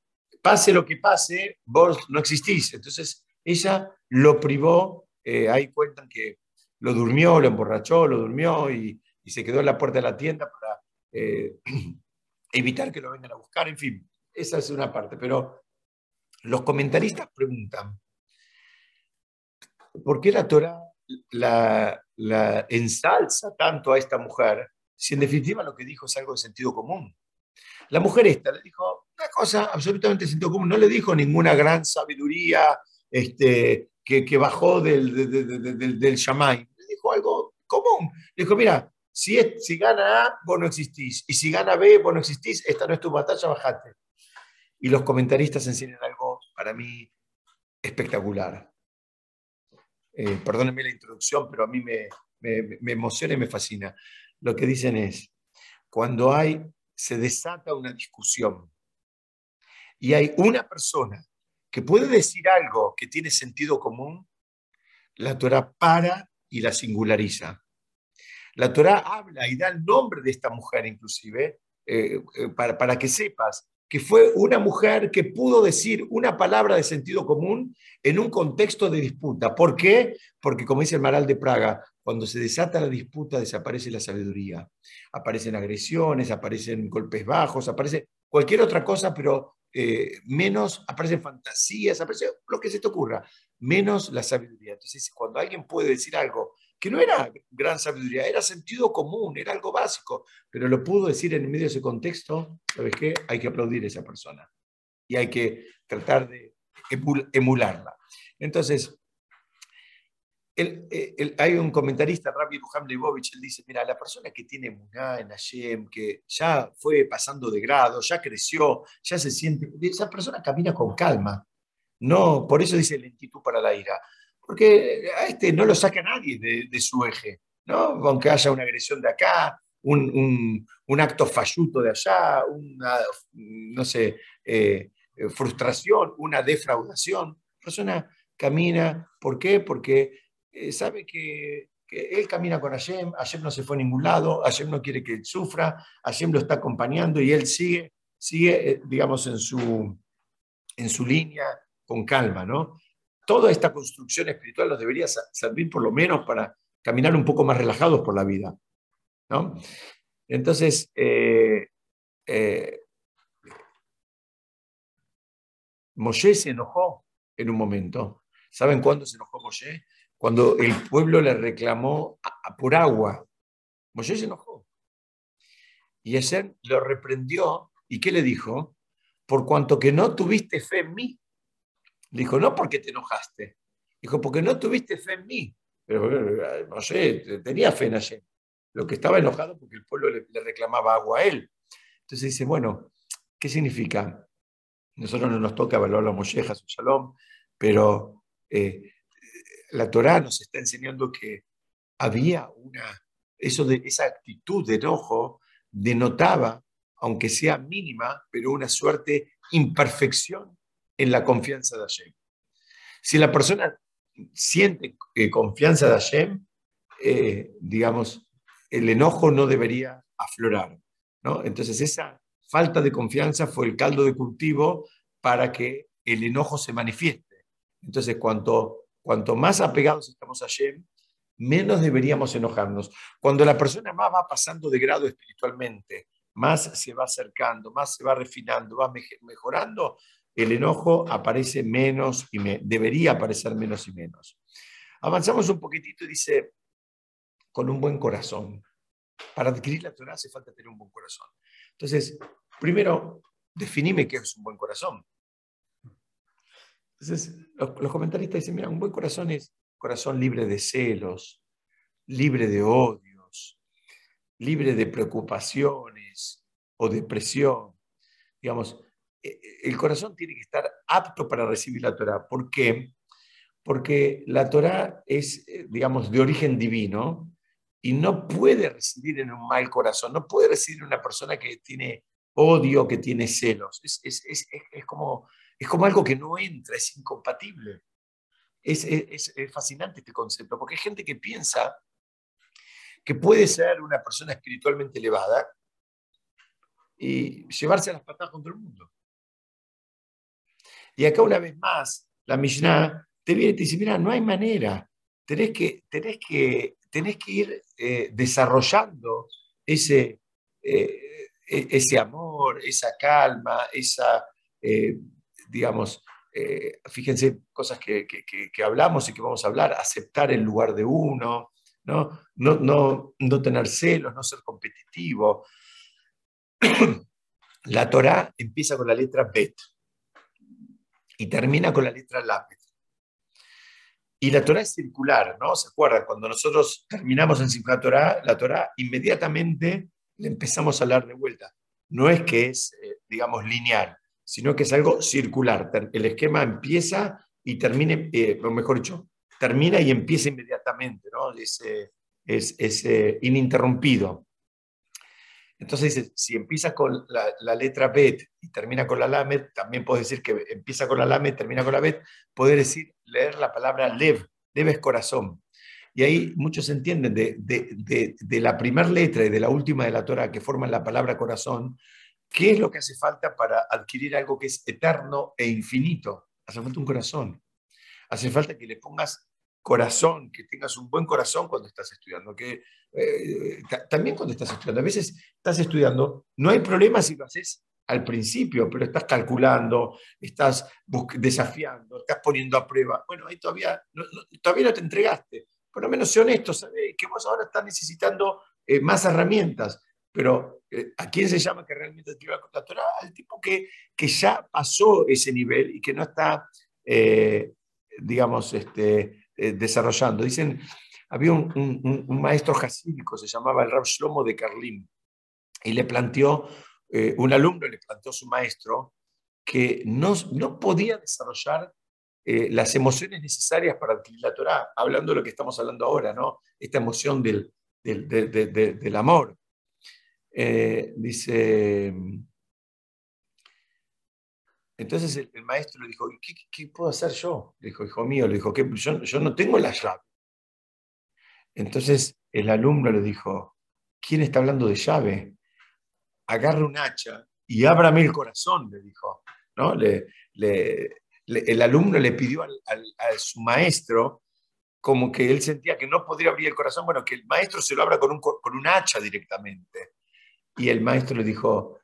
pase lo que pase, vos no existís. Entonces ella lo privó, eh, ahí cuentan que lo durmió, lo emborrachó, lo durmió y, se quedó en la puerta de la tienda para eh, evitar que lo vengan a buscar, en fin, esa es una parte. Pero los comentaristas preguntan, ¿por qué la Torah la, la ensalza tanto a esta mujer si en definitiva lo que dijo es algo de sentido común? La mujer esta le dijo una cosa absolutamente sentido común, no le dijo ninguna gran sabiduría este, que, bajó del, del, del, le dijo algo común. Le dijo, mira, si, si gana A, vos no existís, y si gana B, vos no existís, esta no es tu batalla, bajate. Y los comentaristas enseñan algo para mí espectacular. Eh, perdónenme la introducción, pero a mí me, emociona y me fascina. Lo que dicen es, cuando hay se desata una discusión y hay una persona que puede decir algo que tiene sentido común, la Torah para y la singulariza. La Torah habla y da el nombre de esta mujer inclusive, eh, eh, para, para que sepas que fue una mujer que pudo decir una palabra de sentido común en un contexto de disputa. ¿Por qué? Porque, como dice el Maral de Praga, cuando se desata la disputa desaparece la sabiduría. Aparecen agresiones, aparecen golpes bajos, aparece cualquier otra cosa, pero eh, menos aparecen fantasías, aparece lo que se te ocurra, menos la sabiduría. Entonces, cuando alguien puede decir algo que no era gran sabiduría, era sentido común, era algo básico, pero lo pudo decir en medio de ese contexto, ¿sabes qué? Hay que aplaudir a esa persona y hay que tratar de emularla. Entonces, hay un comentarista, Rabbi Ruham Leibovich, él dice, mira, la persona que tiene muná en Hashem, que ya fue pasando de grado, ya creció, ya se siente, esa persona camina con calma. No, por eso dice lentitud para la ira porque este no lo saca nadie de, su eje, ¿no? Aunque haya una agresión de acá, un, acto falluto de allá, una, no sé, eh, frustración, una defraudación. La persona camina, ¿por qué? Porque eh, sabe que, él camina con Hashem, Hashem no se fue a ningún lado, Hashem no quiere que sufra, Hashem lo está acompañando y él sigue, sigue eh, digamos, en su, en su línea con calma, ¿no? Toda esta construcción espiritual nos debería servir por lo menos para caminar un poco más relajados por la vida. Entonces, eh, eh, Moshe se enojó en un momento. ¿Saben cuándo se enojó Moshe? Cuando el pueblo le reclamó por agua. Moshe se enojó. Y ese lo reprendió. ¿Y qué le dijo? Por cuanto que no tuviste fe en mí. Dijo, no porque te enojaste. Dijo, porque no tuviste fe en mí. Pero no sé, tenía fe en Hashem. Lo que estaba enojado porque el pueblo le, reclamaba agua a él. Entonces dice, bueno, ¿Qué significa? Nosotros no nos toca evaluar la molleja, su shalom, pero eh, la Torá nos está enseñando que había una, eso de, esa actitud de enojo denotaba, aunque sea mínima, pero una suerte imperfección en la confianza de Hashem. Si la persona siente eh, confianza de Hashem, eh, digamos, el enojo no debería aflorar. ¿no? Entonces esa falta de confianza fue el caldo de cultivo para que el enojo se manifieste. Entonces cuanto, cuanto más apegados estamos a Hashem, menos deberíamos enojarnos. Cuando la persona más va pasando de grado espiritualmente, más se va acercando, más se va refinando, va mejorando, el enojo aparece menos y debería aparecer menos y menos. Avanzamos un poquitito y dice, con un buen corazón. Para adquirir la Torah hace falta tener un buen corazón. Entonces, primero, definime qué es un buen corazón. Entonces, los, los comentaristas dicen, mira, un buen corazón es corazón libre de celos, libre de odios, libre de preocupaciones o depresión. Digamos, el corazón tiene que estar apto para recibir la Torah. ¿Por qué? Porque la Torah es, eh, digamos, de origen divino y no puede residir en un mal corazón, no puede residir en una persona que tiene odio, que tiene celos. Es, es, es, es como, es como algo que no entra, es incompatible. Es, fascinante este concepto, porque hay gente que piensa que puede ser una persona espiritualmente elevada y llevarse a las patadas contra el mundo. Y acá una vez más, la Mishnah te viene y te dice, mira, no hay manera, tenés que, tenés que tenés que ir eh, desarrollando ese, eh, e-, ese amor, esa calma, esa, eh, digamos, fíjense cosas que, que, hablamos y que vamos a hablar, aceptar el lugar de uno, ¿no? No, no, no tener celos, no ser competitivo. La Torah empieza con la letra Bet y termina con la letra Lamed. Y la Torah es circular, ¿no? ¿Se acuerdan? Cuando nosotros terminamos en Simchat Torah, la Torah inmediatamente le empezamos a hablar de vuelta. No es que es, eh, digamos, lineal, sino que es algo circular. El esquema empieza y termina, eh, o mejor dicho, termina y empieza inmediatamente, ¿no? Es, es, es eh, ininterrumpido. Entonces dice, si empieza con la, letra Bet y termina con la Lamed, también puedes decir que empieza con la Lamed, termina con la Bet, poder decir, leer la palabra Lev, Lev es corazón. Y ahí muchos entienden de, de, de, la primera letra y de la última de la Torah que forman la palabra corazón, ¿qué es lo que hace falta para adquirir algo que es eterno e infinito? Hace falta un corazón. Hace falta que le pongas corazón, que tengas un buen corazón cuando estás estudiando, que eh, también cuando estás estudiando. A veces estás estudiando, no hay problema si lo haces al principio, pero estás calculando, estás desafiando, estás poniendo a prueba. Bueno, ahí todavía no, todavía no te entregaste. Por lo menos sé honesto, sabes que vos ahora estás necesitando eh, más herramientas. Pero eh, ¿a quién se llama que realmente te va a Torah? Al tipo que, que ya pasó ese nivel y que no está, digamos, este, desarrollando. Dicen, había un, maestro jasídico, se llamaba el Rab Shlomo de Carlim, y le planteó, eh, un alumno le planteó a su maestro que no, no podía desarrollar eh, las emociones necesarias para adquirir la Torah, hablando de lo que estamos hablando ahora, ¿no? esta emoción del, del, amor. Eh, dice, entonces el, maestro le dijo, ¿qué, puedo hacer yo? Le dijo, hijo mío, le dijo, yo, yo no tengo la llave. Entonces el alumno le dijo, ¿quién está hablando de llave? Agarre un hacha y ábrame el corazón, le dijo. ¿no? Le, el alumno le pidió al, a su maestro como que él sentía que no podría abrir el corazón, bueno, que el maestro se lo abra con un, con un hacha directamente. Y el maestro le dijo,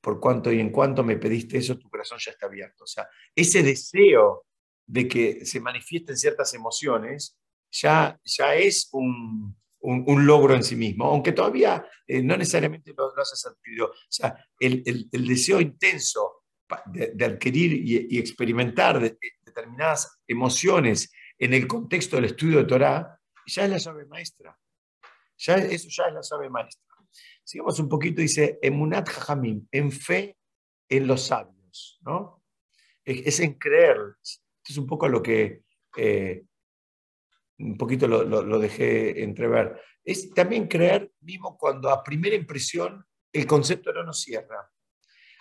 por cuanto y en cuanto me pediste eso, tu corazón ya está abierto. O sea, ese deseo de que se manifiesten ciertas emociones ya, ya es un, un, logro en sí mismo, aunque todavía eh, no necesariamente lo, lo, has adquirido. O sea, el, el, deseo intenso de, adquirir y, experimentar determinadas emociones en el contexto del estudio de Torah, ya es la llave maestra. Ya, eso ya es la llave maestra. Sigamos un poquito, dice, Emunat Jajamim, en fe en los sabios, ¿no? Es, en creer. es un poco lo que eh, un poquito lo, dejé entrever. Es también creer mismo cuando a primera impresión el concepto no nos cierra.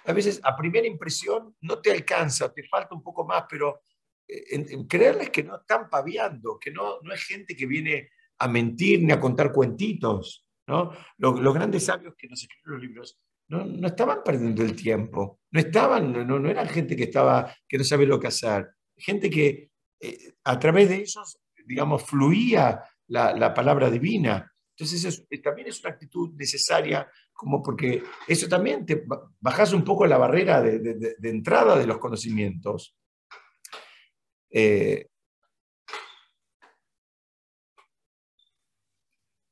A veces a primera impresión no te alcanza, te falta un poco más, pero eh, en, creerles que no están paviando, que no, no es gente que viene a mentir ni a contar cuentitos. ¿no? Los, grandes sabios que nos escriben los libros no, no, estaban perdiendo el tiempo, no, estaban, no, no eran gente que, estaba, que no sabe lo que hacer, gente que eh, a través de ellos, digamos, fluía la, la palabra divina. Entonces, eso también es una actitud necesaria, como porque eso también te bajas un poco la barrera de entrada de los conocimientos. Eh,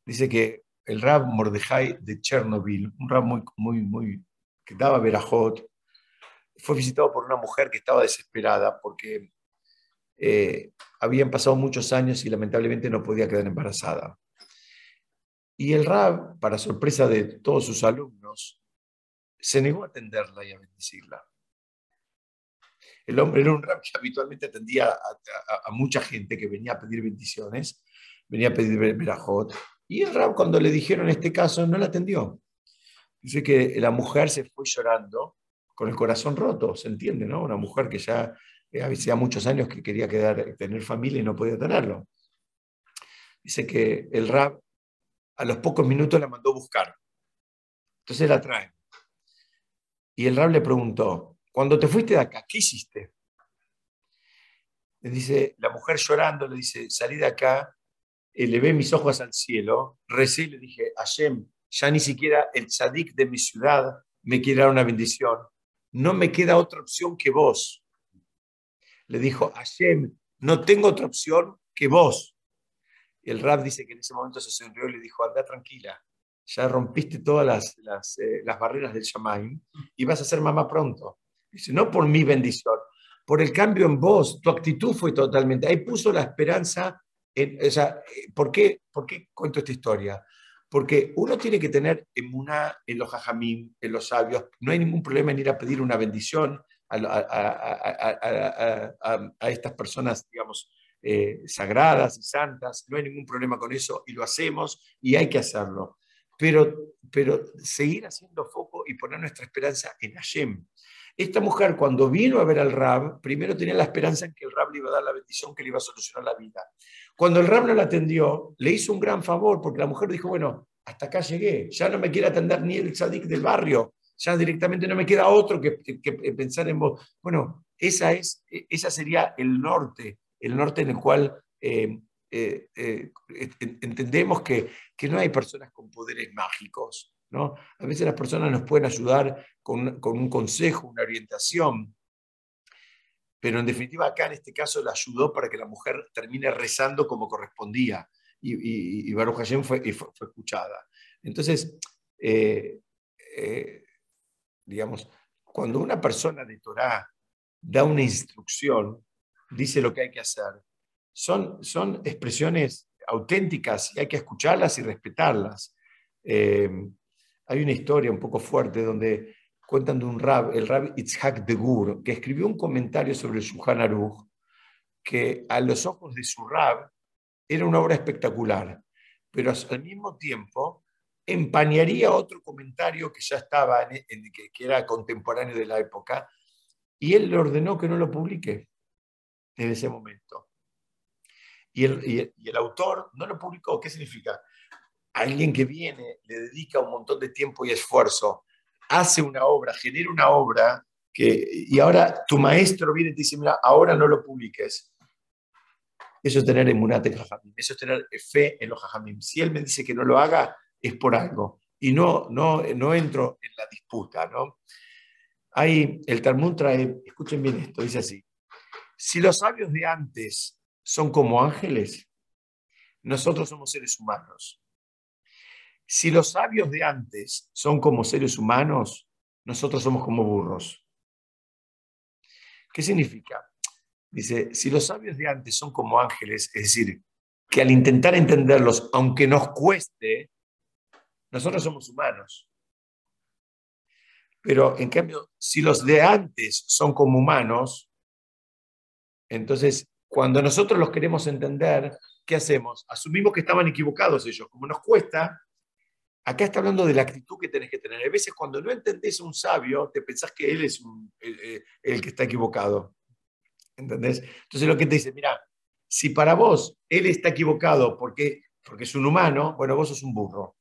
dice que el Rab Mordejai de Chernobyl, un Rab muy, muy, muy, que daba verajot, fue visitado por una mujer que estaba desesperada porque eh, habían pasado muchos años y lamentablemente no podía quedar embarazada. Y el Rab, para sorpresa de todos sus alumnos, se negó a atenderla y a bendecirla. El hombre era un Rab que habitualmente atendía a, mucha gente que venía a pedir bendiciones, venía a pedir verajot, y el Rab cuando le dijeron este caso no la atendió. Dice que la mujer se fue llorando con el corazón roto, se entiende, ¿no? Una mujer que ya eh, muchos años que quería quedar, tener familia y no podía tenerlo. Dice que el Rab a los pocos minutos la mandó buscar. Entonces la trae. Y el Rab le preguntó, cuando te fuiste de acá, ¿qué hiciste? Le dice, la mujer llorando, le dice, salí de acá, le ve mis ojos al cielo, recé y le dije, Hashem, ya ni siquiera el tzadik de mi ciudad me quiere dar una bendición. No me queda otra opción que vos le dijo, Hashem, no tengo otra opción que vos. Y el rab dice que en ese momento se sonrió y le dijo, anda tranquila, ya rompiste todas las, las, eh, barreras del Shamaim y vas a ser mamá pronto. Dice, no por mi bendición, por el cambio en vos, tu actitud fue totalmente, ahí puso la esperanza, en, o sea, ¿por qué, ¿por qué cuento esta historia? Porque uno tiene que tener emuná en los jajamim, en los sabios. No hay ningún problema en ir a pedir una bendición, a, estas personas, digamos, eh, sagradas y santas, no hay ningún problema con eso y lo hacemos y hay que hacerlo. Pero, pero seguir haciendo foco y poner nuestra esperanza en Hashem. Esta mujer cuando vino a ver al Rab, primero tenía la esperanza en que el Rab le iba a dar la bendición que le iba a solucionar la vida. Cuando el Rab no la atendió, le hizo un gran favor porque la mujer dijo, bueno, hasta acá llegué, ya no me quiere atender ni el tzadik del barrio, ya directamente no me queda otro que, pensar en vos. Bueno, esa, es, esa sería el norte, el norte en el cual eh, eh, eh, entendemos que, no hay personas con poderes mágicos. ¿no? A veces las personas nos pueden ayudar con, un consejo, una orientación, pero en definitiva acá en este caso la ayudó para que la mujer termine rezando como correspondía y, y, Baruch fue, fue, escuchada. Entonces, digamos, cuando una persona de Torah da una instrucción, dice lo que hay que hacer, son, son expresiones auténticas y hay que escucharlas y respetarlas. Eh, hay una historia un poco fuerte donde cuentan de un rab, el rab Itzhak de Gur, que escribió un comentario sobre el Shulchan Aruch, que a los ojos de su rab era una obra espectacular, pero al mismo tiempo empañaría otro comentario que ya estaba, en, que, era contemporáneo de la época, y él le ordenó que no lo publique en ese momento. Y el, y el, autor no lo publicó. ¿Qué significa? Alguien que viene, le dedica un montón de tiempo y esfuerzo, hace una obra, genera una obra, que, y ahora tu maestro viene y te dice, mira, ahora no lo publiques. Eso es tener emunate jajamim, eso es tener fe en los jajamim. Si él me dice que no lo haga, es por algo. Y no, no, no entro en la disputa, ¿no? Hay, el Talmud trae, escuchen bien esto, dice así, si los sabios de antes son como ángeles, nosotros somos seres humanos. Si los sabios de antes son como seres humanos, nosotros somos como burros. ¿Qué significa? Dice, si los sabios de antes son como ángeles, es decir, que al intentar entenderlos, aunque nos cueste, nosotros somos humanos. Pero en cambio, si los de antes son como humanos, entonces cuando nosotros los queremos entender, ¿qué hacemos? Asumimos que estaban equivocados ellos. Como nos cuesta, acá está hablando de la actitud que tenés que tener. A veces cuando no entendés a un sabio, te pensás que él es el, el, que está equivocado. ¿Entendés? Entonces lo que te dice, mira, si para vos él está equivocado porque, porque es un humano, bueno, vos sos un burro.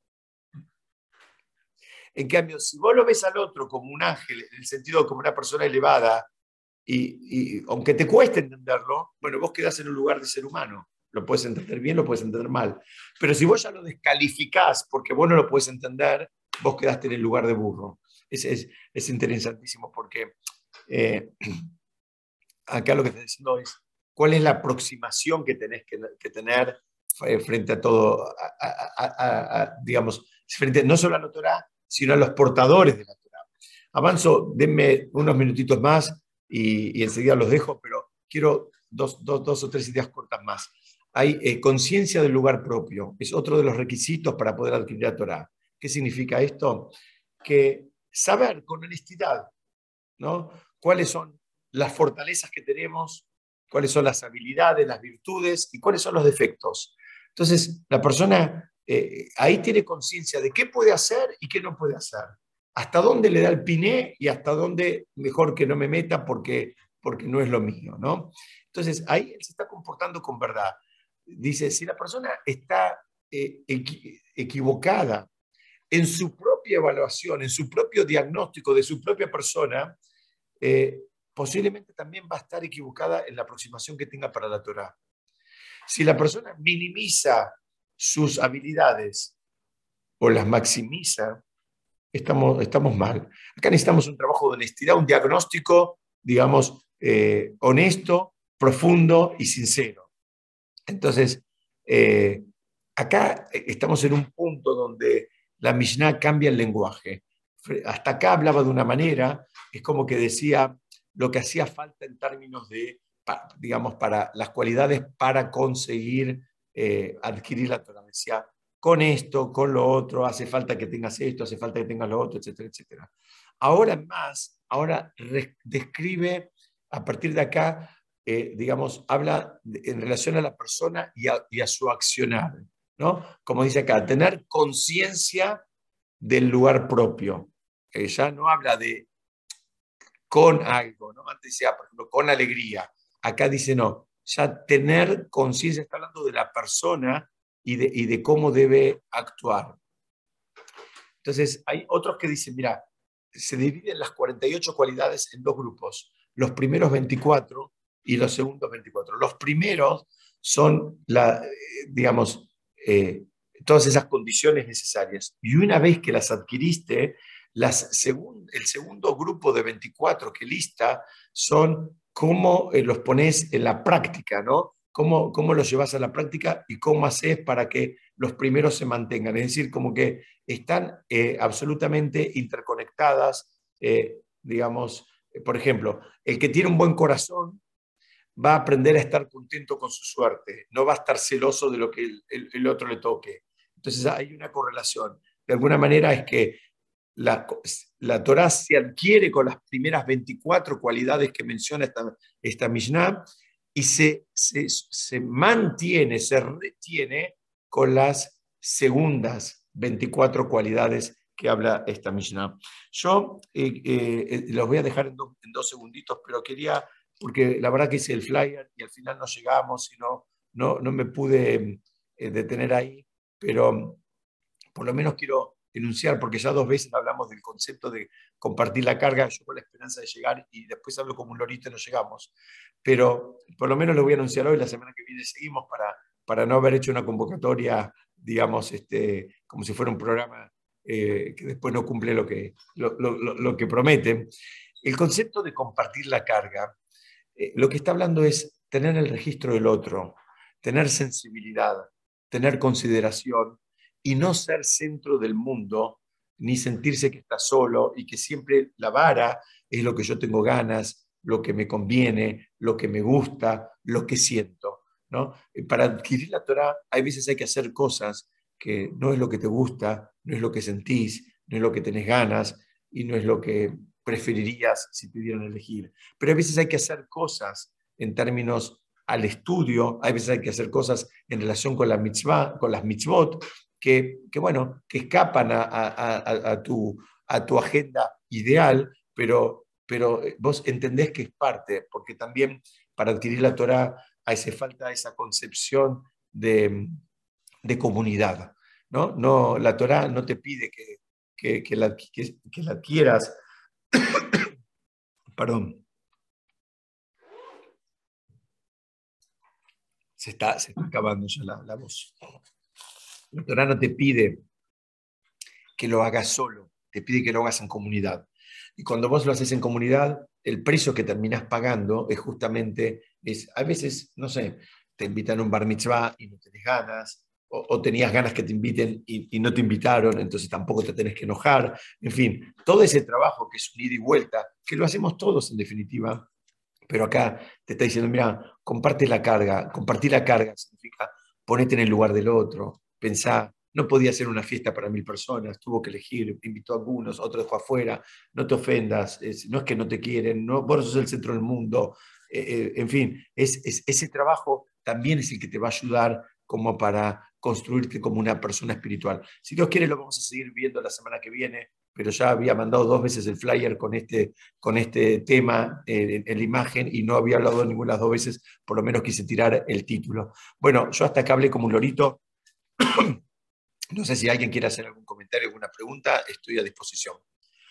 En cambio, si vos lo ves al otro como un ángel, en el sentido como una persona elevada, y, aunque te cueste entenderlo, bueno, vos quedás en un lugar de ser humano. Lo puedes entender bien, lo puedes entender mal. Pero si vos ya lo descalificás porque vos no lo puedes entender, vos quedaste en el lugar de burro. Es, es, es interesantísimo porque eh, acá lo que está diciendo es cuál es la aproximación que tenés que, tener eh, frente a todo, digamos, frente no solo a la Torah, sino a los portadores de la Torah. Avanzo, denme unos minutitos más y, enseguida los dejo, pero quiero dos, o tres ideas cortas más. Hay eh, conciencia del lugar propio, es otro de los requisitos para poder adquirir la Torah. ¿Qué significa esto? Que saber con honestidad, ¿no? ¿Cuáles son las fortalezas que tenemos, cuáles son las habilidades, las virtudes y cuáles son los defectos. Entonces, la persona eh, ahí tiene conciencia de qué puede hacer y qué no puede hacer. Hasta dónde le da el piné y hasta dónde mejor que no me meta porque, porque no es lo mío, ¿no? Entonces, ahí él se está comportando con verdad. Dice, si la persona está eh, equivocada en su propia evaluación, en su propio diagnóstico de su propia persona, eh, posiblemente también va a estar equivocada en la aproximación que tenga para la Torah. Si la persona minimiza sus habilidades o las maximiza, estamos, estamos mal. Acá necesitamos un trabajo de honestidad, un diagnóstico, digamos, eh, honesto, profundo y sincero. Entonces, eh, acá estamos en un punto donde la Mishnah cambia el lenguaje. Hasta acá hablaba de una manera, es como que decía, lo que hacía falta en términos de, digamos, para las cualidades para conseguir eh, adquirir la. Decía, con esto, con lo otro, hace falta que tengas esto, hace falta que tengas lo otro, etcétera, etcétera. Ahora más, ahora describe a partir de acá, eh, digamos, habla en relación a la persona y a, su accionar, ¿no? Como dice acá, tener conciencia del lugar propio. ya no habla de con algo, ¿no? Antes decía, por ejemplo, con alegría. Acá dice no, ya tener conciencia, está hablando de la persona y de, y de cómo debe actuar. Entonces, hay otros que dicen, mira, se dividen las 48 cualidades en dos grupos, los primeros 24 y los segundos 24. Los primeros son, la, digamos, eh, todas esas condiciones necesarias. Y una vez que las adquiriste, el segundo grupo de 24 que lista son cómo eh, los pones en la práctica, ¿no? Cómo, cómo los llevas a la práctica y cómo haces para que los primeros se mantengan. Es decir, como que están eh, absolutamente interconectadas, eh, digamos, por ejemplo, el que tiene un buen corazón va a aprender a estar contento con su suerte, no va a estar celoso de lo que el, el otro le toque. Entonces hay una correlación. De alguna manera es que la, la Torah se adquiere con las primeras 24 cualidades que menciona esta, esta Mishnah y se, se, mantiene, se retiene con las segundas 24 cualidades que habla esta Mishnah. Yo eh, eh, los voy a dejar en, dos segunditos, pero quería, porque la verdad que hice el flyer y al final no llegamos y no, no, no me pude eh, detener ahí, pero por lo menos quiero enunciar, porque ya dos veces hablamos del concepto de compartir la carga, yo con la esperanza de llegar y después hablo como un lorito y no llegamos. Pero por lo menos lo voy a anunciar hoy, la semana que viene seguimos para, para no haber hecho una convocatoria, digamos, este, como si fuera un programa eh, que después no cumple lo que, lo, lo, que promete. El concepto de compartir la carga, eh, lo que está hablando es tener el registro del otro, tener sensibilidad, tener consideración, y no ser centro del mundo, ni sentirse que está solo y que siempre la vara es lo que yo tengo ganas, lo que me conviene, lo que me gusta, lo que siento. ¿no? Para adquirir la Torah hay veces hay que hacer cosas que no es lo que te gusta, no es lo que sentís, no es lo que tenés ganas, y no es lo que preferirías si pudieran elegir. Pero a veces hay que hacer cosas en términos al estudio, a veces hay que hacer cosas en relación con, la mitzvah, con las mitzvot, que, bueno, que escapan a, tu, agenda ideal, pero, pero vos entendés que es parte, porque también para adquirir la Torah hace falta esa concepción de, comunidad. ¿no? No, la Torah no te pide que, la, que, la adquieras. Perdón. Se está, acabando ya la, voz. La Torah no te pide que lo hagas solo, te pide que lo hagas en comunidad. Y cuando vos lo haces en comunidad, el precio que terminás pagando es justamente, es, a veces, no sé, te invitan a un bar mitzvah y no tenés ganas, o, tenías ganas que te inviten y, no te invitaron, entonces tampoco te tenés que enojar. En fin, todo ese trabajo que es un ida y vuelta, que lo hacemos todos en definitiva, pero acá te está diciendo, mira, comparte la carga, compartir la carga significa ponete en el lugar del otro, pensá, no podía ser una fiesta para mil personas, tuvo que elegir, invitó a algunos, otros dejó afuera, no te ofendas, no es que no te quieren, no, vos sos el centro del mundo, eh, eh, en fin, es, ese trabajo también es el que te va a ayudar como para construirte como una persona espiritual. Si Dios quiere, lo vamos a seguir viendo la semana que viene, pero ya había mandado dos veces el flyer con este, con este tema eh, en, la imagen y no había hablado ninguna de las dos veces, por lo menos quise tirar el título. Bueno, yo hasta que hablé como un lorito. No sé si alguien quiere hacer algún comentario, alguna pregunta, estoy a disposición.